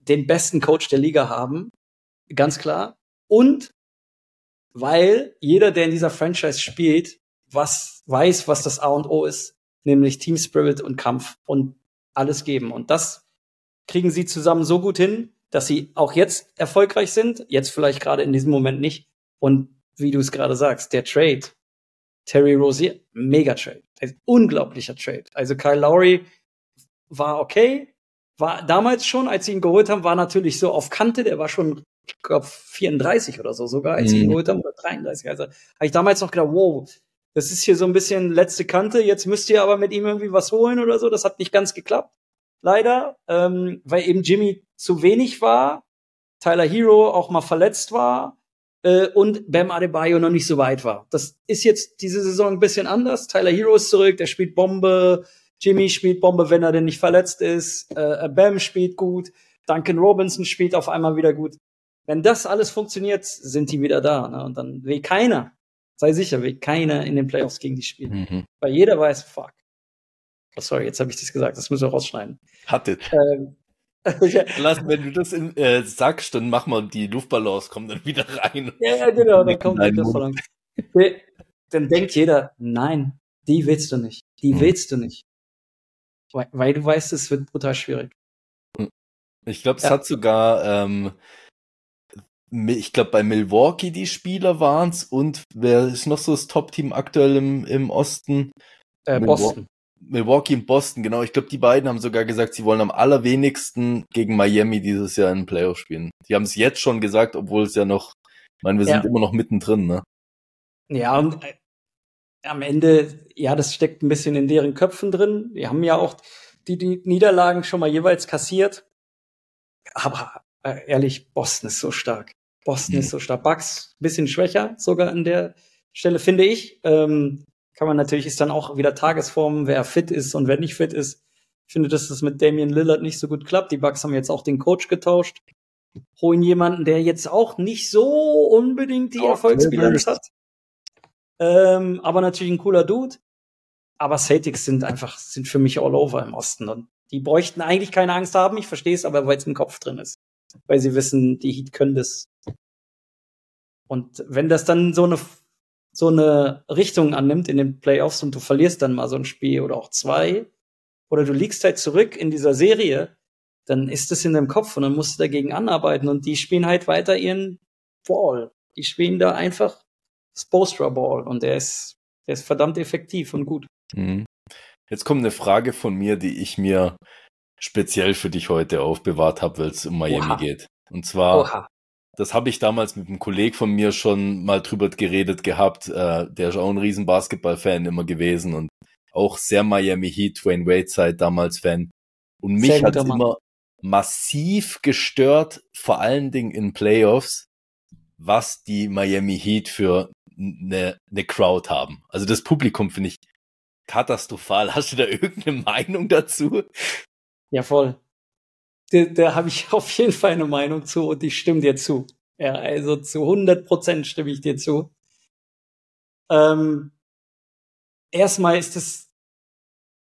den besten Coach der Liga haben. Ganz klar. Und weil jeder, der in dieser Franchise spielt, was weiß, was das A und O ist, nämlich Team Spirit und Kampf und alles geben. Und das kriegen sie zusammen so gut hin, dass sie auch jetzt erfolgreich sind, jetzt vielleicht gerade in diesem Moment nicht. Und wie du es gerade sagst, der Trade, Terry Rozier, mega Trade, ein unglaublicher Trade. Also Kyle Lowry war okay, war damals schon, als sie ihn geholt haben, war natürlich so auf Kante, der war schon, ich glaube, 34 oder so sogar, als mhm. sie ihn mhm. geholt haben, oder 33. Also habe ich damals noch gedacht, wow, das ist hier so ein bisschen letzte Kante, jetzt müsst ihr aber mit ihm irgendwie was holen oder so. Das hat nicht ganz geklappt leider, ähm, weil eben Jimmy zu wenig war, Tyler Hero auch mal verletzt war äh, und Bam Adebayo noch nicht so weit war. Das ist jetzt diese Saison ein bisschen anders. Tyler Hero ist zurück, der spielt Bombe. Jimmy spielt Bombe, wenn er denn nicht verletzt ist. Äh, Bam spielt gut. Duncan Robinson spielt auf einmal wieder gut. Wenn das alles funktioniert, sind die wieder da. Ne? Und dann will keiner, sei sicher, will keiner in den Playoffs gegen die spielen. Mhm. Weil jeder weiß, fuck, Oh, sorry, jetzt habe ich das gesagt, das müssen wir rausschneiden. Hattet. Ähm, Lass, wenn du das in, äh, sagst, dann mach mal die Luftballons, kommen dann wieder rein. Ja, ja genau, dann kommt die Luftballons. Dann denkt jeder, nein, die willst du nicht. Die hm. willst du nicht. Weil, weil, du weißt, es wird brutal schwierig. Hm. Ich glaube, es ja. hat sogar, ähm, ich glaube, bei Milwaukee die Spieler waren's und wer ist noch so das Top-Team aktuell im, im Osten? Äh, Boston. Milwaukee und Boston, genau. Ich glaube, die beiden haben sogar gesagt, sie wollen am allerwenigsten gegen Miami dieses Jahr in den Playoff spielen. Die haben es jetzt schon gesagt, obwohl es ja noch, ich meine, wir ja. sind immer noch mittendrin, ne? Ja, und äh, am Ende, ja, das steckt ein bisschen in deren Köpfen drin. Wir haben ja auch die, die Niederlagen schon mal jeweils kassiert. Aber äh, ehrlich, Boston ist so stark. Boston mhm. ist so stark. Bucks bisschen schwächer sogar an der Stelle, finde ich. Ähm, kann man natürlich, ist dann auch wieder Tagesform, wer fit ist und wer nicht fit ist. Ich finde, dass das mit Damian Lillard nicht so gut klappt. Die Bucks haben jetzt auch den Coach getauscht. Holen jemanden, der jetzt auch nicht so unbedingt die oh, Erfolgsbilanz hat. Ähm, aber natürlich ein cooler Dude. Aber Celtics sind einfach, sind für mich all over im Osten. Und die bräuchten eigentlich keine Angst haben. Ich verstehe es aber, weil es im Kopf drin ist. Weil sie wissen, die Heat können das. Und wenn das dann so eine so eine Richtung annimmt in den Playoffs und du verlierst dann mal so ein Spiel oder auch zwei, oder du liegst halt zurück in dieser Serie, dann ist das in deinem Kopf und dann musst du dagegen anarbeiten und die spielen halt weiter ihren Ball. Die spielen da einfach Spostra Ball und der ist, der ist verdammt effektiv und gut. Mhm. Jetzt kommt eine Frage von mir, die ich mir speziell für dich heute aufbewahrt habe, weil es um Miami Oha. geht. Und zwar, Oha. Das habe ich damals mit einem Kollegen von mir schon mal drüber geredet gehabt. Äh, der ist auch ein riesen Basketball-Fan immer gewesen und auch sehr Miami Heat, Wayne Wade Zeit damals Fan. Und mich hat immer massiv gestört, vor allen Dingen in Playoffs, was die Miami Heat für eine, eine Crowd haben. Also das Publikum finde ich katastrophal. Hast du da irgendeine Meinung dazu? Ja, voll da, da habe ich auf jeden Fall eine Meinung zu und ich stimme dir zu. Ja, also zu 100 Prozent stimme ich dir zu. Ähm, erstmal ist es,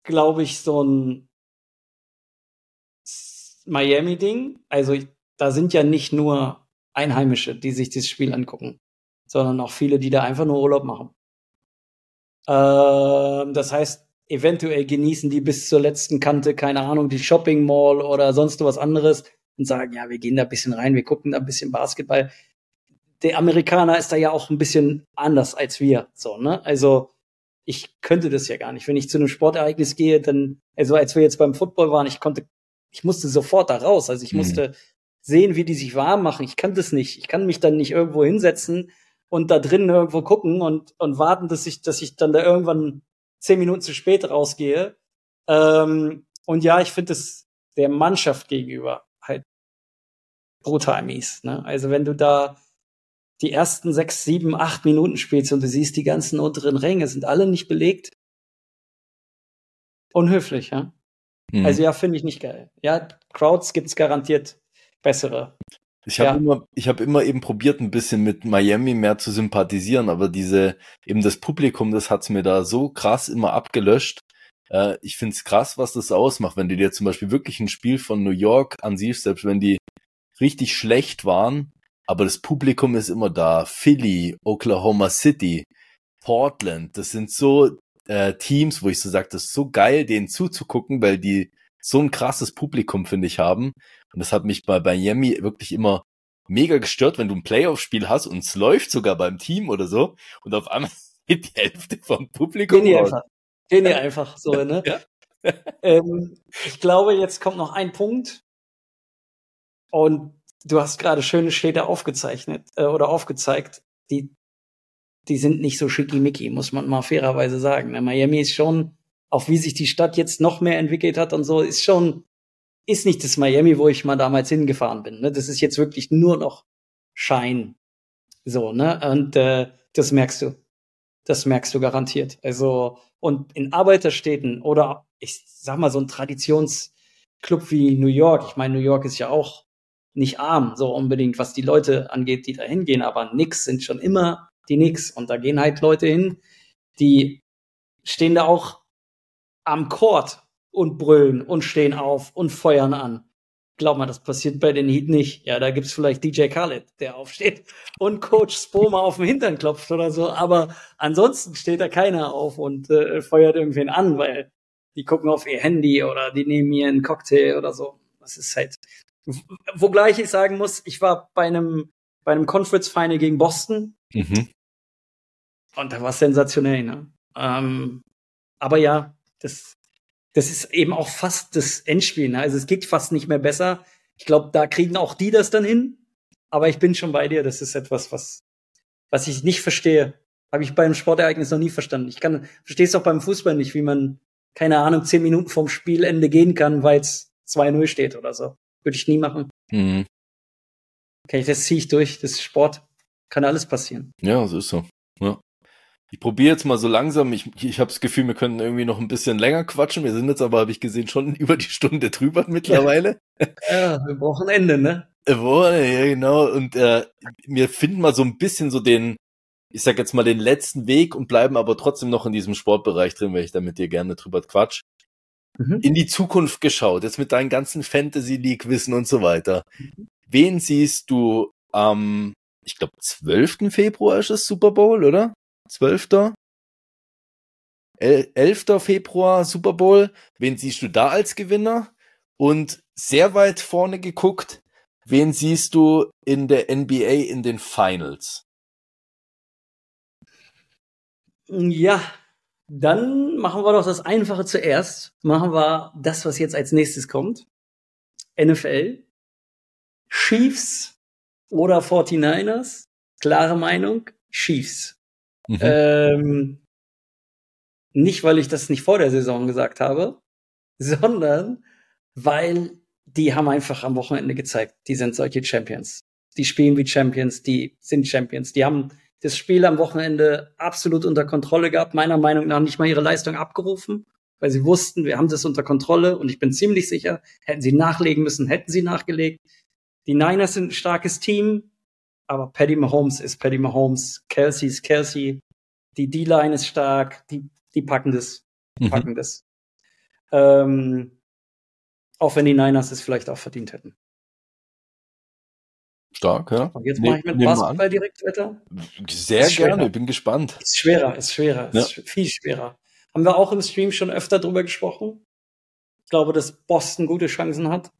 glaube ich, so ein Miami-Ding. Also da sind ja nicht nur Einheimische, die sich dieses Spiel angucken, sondern auch viele, die da einfach nur Urlaub machen. Ähm, das heißt, eventuell genießen die bis zur letzten Kante, keine Ahnung, die Shopping Mall oder sonst was anderes und sagen, ja, wir gehen da ein bisschen rein, wir gucken da ein bisschen Basketball. Der Amerikaner ist da ja auch ein bisschen anders als wir, so, ne? Also, ich könnte das ja gar nicht. Wenn ich zu einem Sportereignis gehe, dann, also als wir jetzt beim Football waren, ich konnte, ich musste sofort da raus. Also ich mhm. musste sehen, wie die sich warm machen. Ich kann das nicht. Ich kann mich dann nicht irgendwo hinsetzen und da drinnen irgendwo gucken und, und warten, dass ich, dass ich dann da irgendwann zehn Minuten zu spät rausgehe. Ähm, und ja, ich finde es der Mannschaft gegenüber halt brutal mies. Ne? Also wenn du da die ersten sechs, sieben, acht Minuten spielst und du siehst, die ganzen unteren Ränge sind alle nicht belegt. Unhöflich, ja? Mhm. Also ja, finde ich nicht geil. Ja, Crowds gibt's garantiert bessere. Ich habe ja. immer, ich habe immer eben probiert, ein bisschen mit Miami mehr zu sympathisieren, aber diese, eben das Publikum, das hat's mir da so krass immer abgelöscht. Äh, ich find's krass, was das ausmacht, wenn du dir zum Beispiel wirklich ein Spiel von New York ansiehst, selbst wenn die richtig schlecht waren, aber das Publikum ist immer da. Philly, Oklahoma City, Portland, das sind so äh, Teams, wo ich so sage, das ist so geil, denen zuzugucken, weil die so ein krasses Publikum, finde ich, haben. Und das hat mich bei Miami wirklich immer mega gestört, wenn du ein Playoff-Spiel hast und es läuft sogar beim Team oder so und auf einmal geht die Hälfte vom Publikum Gehen die einfach. Gehen die einfach so, ne? ja. ähm, ich glaube, jetzt kommt noch ein Punkt. Und du hast gerade schöne Städte aufgezeichnet äh, oder aufgezeigt, die, die sind nicht so schickimicki, muss man mal fairerweise sagen. Ne? Miami ist schon, auch wie sich die Stadt jetzt noch mehr entwickelt hat und so, ist schon, ist nicht das Miami, wo ich mal damals hingefahren bin. Ne? Das ist jetzt wirklich nur noch Schein. So, ne? Und äh, das merkst du. Das merkst du garantiert. Also, und in Arbeiterstädten oder ich sag mal so ein Traditionsclub wie New York, ich meine, New York ist ja auch nicht arm, so unbedingt, was die Leute angeht, die da hingehen, aber nix sind schon immer die nix. Und da gehen halt Leute hin, die stehen da auch am Court und brüllen und stehen auf und feuern an. Glaub mal, das passiert bei den Heat nicht. Ja, da gibt's vielleicht DJ Khaled, der aufsteht und Coach Spoma auf den Hintern klopft oder so. Aber ansonsten steht da keiner auf und äh, feuert irgendwen an, weil die gucken auf ihr Handy oder die nehmen mir einen Cocktail oder so. Das ist halt, Wogleich ich sagen muss, ich war bei einem, bei einem Conference Final gegen Boston. Mhm. Und da war es sensationell, ne? Ähm, aber ja, das, das ist eben auch fast das Endspiel. Ne? Also es geht fast nicht mehr besser. Ich glaube, da kriegen auch die das dann hin. Aber ich bin schon bei dir. Das ist etwas, was, was ich nicht verstehe. Habe ich beim Sportereignis noch nie verstanden. Ich kann, verstehe es auch beim Fußball nicht, wie man, keine Ahnung, zehn Minuten vorm Spielende gehen kann, weil es 2-0 steht oder so. Würde ich nie machen. Mhm. Okay, das ziehe ich durch. Das ist Sport. Kann alles passieren. Ja, das ist so. Ja. Ich probiere jetzt mal so langsam. Ich, ich habe das Gefühl, wir können irgendwie noch ein bisschen länger quatschen. Wir sind jetzt aber, habe ich gesehen, schon über die Stunde drüber mittlerweile. Ja, wir brauchen Ende, ne? Jawohl, ja, genau. Und äh, wir finden mal so ein bisschen so den, ich sag jetzt mal den letzten Weg und bleiben aber trotzdem noch in diesem Sportbereich drin, weil ich da mit dir gerne drüber quatsch mhm. in die Zukunft geschaut, jetzt mit deinen ganzen Fantasy League Wissen und so weiter. Mhm. Wen siehst du am, ich glaube, 12. Februar ist es Super Bowl, oder? 12. 11. Februar Super Bowl. Wen siehst du da als Gewinner? Und sehr weit vorne geguckt, wen siehst du in der NBA in den Finals? Ja, dann machen wir doch das Einfache zuerst. Machen wir das, was jetzt als nächstes kommt. NFL. Chiefs oder 49ers. Klare Meinung. Chiefs. Mhm. Ähm, nicht, weil ich das nicht vor der Saison gesagt habe, sondern weil die haben einfach am Wochenende gezeigt, die sind solche Champions. Die spielen wie Champions, die sind Champions. Die haben das Spiel am Wochenende absolut unter Kontrolle gehabt, meiner Meinung nach nicht mal ihre Leistung abgerufen, weil sie wussten, wir haben das unter Kontrolle und ich bin ziemlich sicher, hätten sie nachlegen müssen, hätten sie nachgelegt. Die Niners sind ein starkes Team, aber Paddy Mahomes ist Paddy Mahomes, Kelsey ist Kelsey, die D-Line ist stark, die, die packen das, mhm. packen das. Ähm, auch wenn die Niners es vielleicht auch verdient hätten. Stark, ja. Und jetzt mache ich mit Basketball direkt weiter. Sehr gerne, bin gespannt. Ist schwerer, ist schwerer, ja. ist viel schwerer. Haben wir auch im Stream schon öfter drüber gesprochen. Ich glaube, dass Boston gute Chancen hat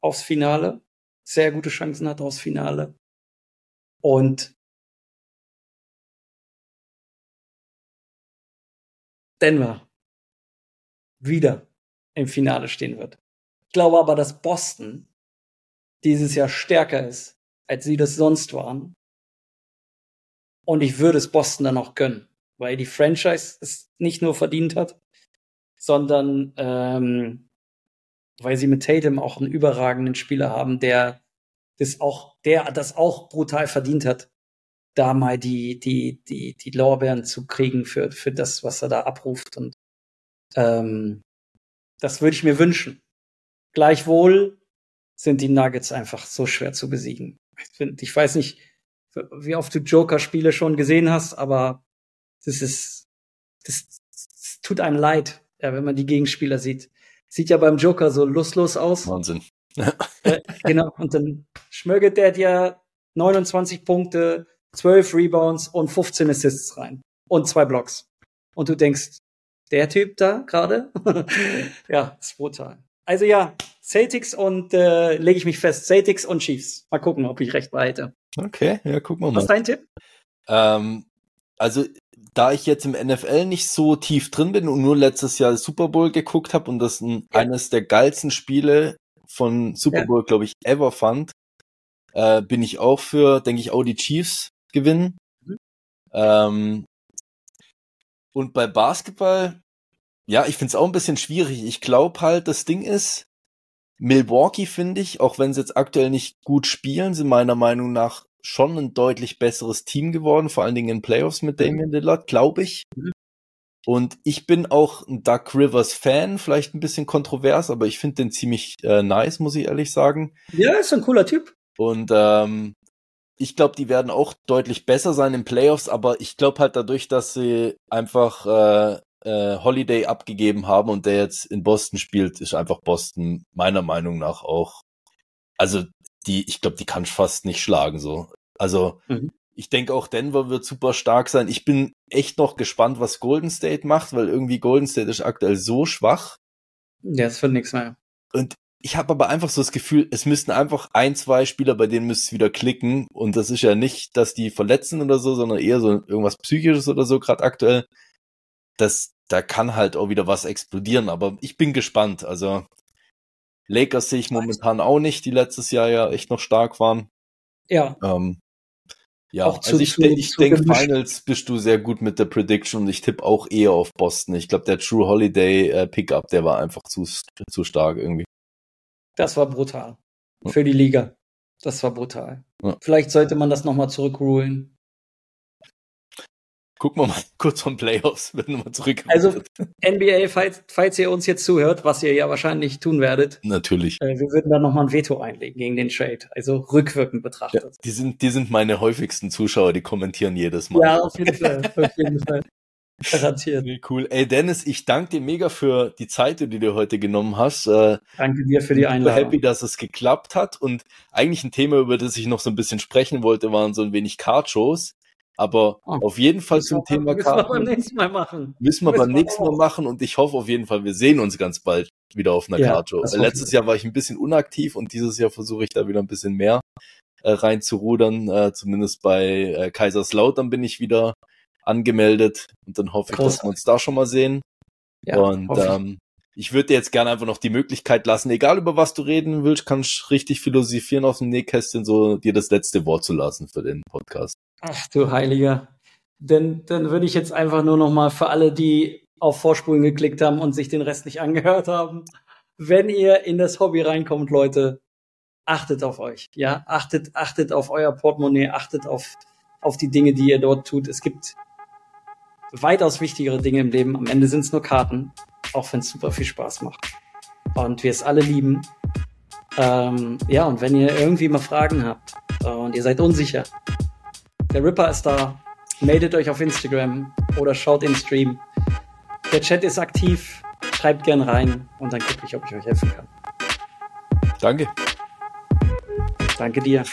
aufs Finale. Sehr gute Chancen hat aufs Finale. Und Denver wieder im Finale stehen wird. Ich glaube aber, dass Boston dieses Jahr stärker ist, als sie das sonst waren. Und ich würde es Boston dann auch gönnen, weil die Franchise es nicht nur verdient hat, sondern ähm, weil sie mit Tatum auch einen überragenden Spieler haben, der das auch, der das auch brutal verdient hat, da mal die, die, die, die Lorbeeren zu kriegen für, für das, was er da abruft. Und ähm, das würde ich mir wünschen. Gleichwohl sind die Nuggets einfach so schwer zu besiegen. Ich, weiß nicht, wie oft du Joker-Spiele schon gesehen hast, aber das ist, das, das tut einem leid, ja, wenn man die Gegenspieler sieht. Sieht ja beim Joker so lustlos aus. Wahnsinn. Äh, genau, und dann schmögelt der dir 29 Punkte, 12 Rebounds und 15 Assists rein. Und zwei Blocks. Und du denkst, der Typ da gerade? ja, ist brutal. Also ja, Celtics und äh, lege ich mich fest, Celtics und Chiefs. Mal gucken, ob ich recht behalte. Okay, ja, gucken wir mal. Was ist dein Tipp? Ähm, also, da ich jetzt im NFL nicht so tief drin bin und nur letztes Jahr Super Bowl geguckt habe und das ein, ja. eines der geilsten Spiele von Super Bowl, ja. glaube ich, ever fand, äh, bin ich auch für, denke ich, auch die Chiefs gewinnen. Mhm. Ähm, und bei Basketball, ja, ich finde es auch ein bisschen schwierig. Ich glaube halt, das Ding ist, Milwaukee finde ich, auch wenn sie jetzt aktuell nicht gut spielen, sind meiner Meinung nach schon ein deutlich besseres Team geworden, vor allen Dingen in Playoffs mit mhm. Damian Lillard, glaube ich. Mhm. Und ich bin auch ein Duck Rivers Fan, vielleicht ein bisschen kontrovers, aber ich finde den ziemlich äh, nice, muss ich ehrlich sagen. Ja, ist ein cooler Typ. Und ähm, ich glaube, die werden auch deutlich besser sein in Playoffs, aber ich glaube halt dadurch, dass sie einfach äh, äh, Holiday abgegeben haben und der jetzt in Boston spielt, ist einfach Boston meiner Meinung nach auch. Also die, ich glaube, die kann fast nicht schlagen so. Also mhm. Ich denke auch Denver wird super stark sein. Ich bin echt noch gespannt, was Golden State macht, weil irgendwie Golden State ist aktuell so schwach. Ja, es wird nichts mehr. Und ich habe aber einfach so das Gefühl, es müssten einfach ein, zwei Spieler, bei denen müsste es wieder klicken. Und das ist ja nicht, dass die verletzen oder so, sondern eher so irgendwas Psychisches oder so, gerade aktuell. Das, da kann halt auch wieder was explodieren. Aber ich bin gespannt. Also Lakers sehe ich momentan auch nicht, die letztes Jahr ja echt noch stark waren. Ja. Ähm, ja, auch also ich, ich denke, Finals bist du sehr gut mit der Prediction und ich tippe auch eher auf Boston. Ich glaube, der True Holiday äh, Pickup, der war einfach zu, zu stark irgendwie. Das war brutal. Für die Liga. Das war brutal. Ja. Vielleicht sollte man das nochmal zurückrulen. Gucken wir mal kurz von Playoffs, wenn nochmal zurück. Also NBA, falls, falls ihr uns jetzt zuhört, was ihr ja wahrscheinlich tun werdet. Natürlich. Äh, wir würden da nochmal ein Veto einlegen gegen den Trade. Also rückwirkend betrachtet. Ja, die sind, die sind meine häufigsten Zuschauer, die kommentieren jedes Mal. Ja, auf jeden Fall. Auf jeden Fall. Garantiert. Cool. Ey, Dennis, ich danke dir mega für die Zeit, die du dir heute genommen hast. Äh, danke dir für die Einladung. Ich bin happy, dass es geklappt hat. Und eigentlich ein Thema, über das ich noch so ein bisschen sprechen wollte, waren so ein wenig Card-Shows. Aber oh, auf jeden Fall zum Thema Karten. Müssen wir beim nächsten Mal machen. Müssen wir beim nächsten Mal machen und ich hoffe auf jeden Fall, wir sehen uns ganz bald wieder auf einer ja, Card-Show. Letztes Jahr war ich ein bisschen unaktiv und dieses Jahr versuche ich da wieder ein bisschen mehr äh, reinzurudern. Äh, zumindest bei äh, Kaiserslautern bin ich wieder angemeldet und dann hoffe ich, Großartig. dass wir uns da schon mal sehen. Ja, und ähm, ich würde dir jetzt gerne einfach noch die Möglichkeit lassen, egal über was du reden willst, kannst richtig philosophieren aus dem Nähkästchen, so dir das letzte Wort zu lassen für den Podcast. Ach du Heiliger. Denn dann würde ich jetzt einfach nur noch mal für alle, die auf Vorspulen geklickt haben und sich den Rest nicht angehört haben, wenn ihr in das Hobby reinkommt, Leute, achtet auf euch. Ja, achtet, achtet auf euer Portemonnaie, achtet auf, auf die Dinge, die ihr dort tut. Es gibt weitaus wichtigere Dinge im Leben. Am Ende sind es nur Karten, auch wenn es super viel Spaß macht. Und wir es alle lieben. Ähm, ja, und wenn ihr irgendwie mal Fragen habt äh, und ihr seid unsicher, der Ripper ist da. Meldet euch auf Instagram oder schaut im Stream. Der Chat ist aktiv. Schreibt gern rein und dann gucke ich, ob ich euch helfen kann. Danke. Danke dir.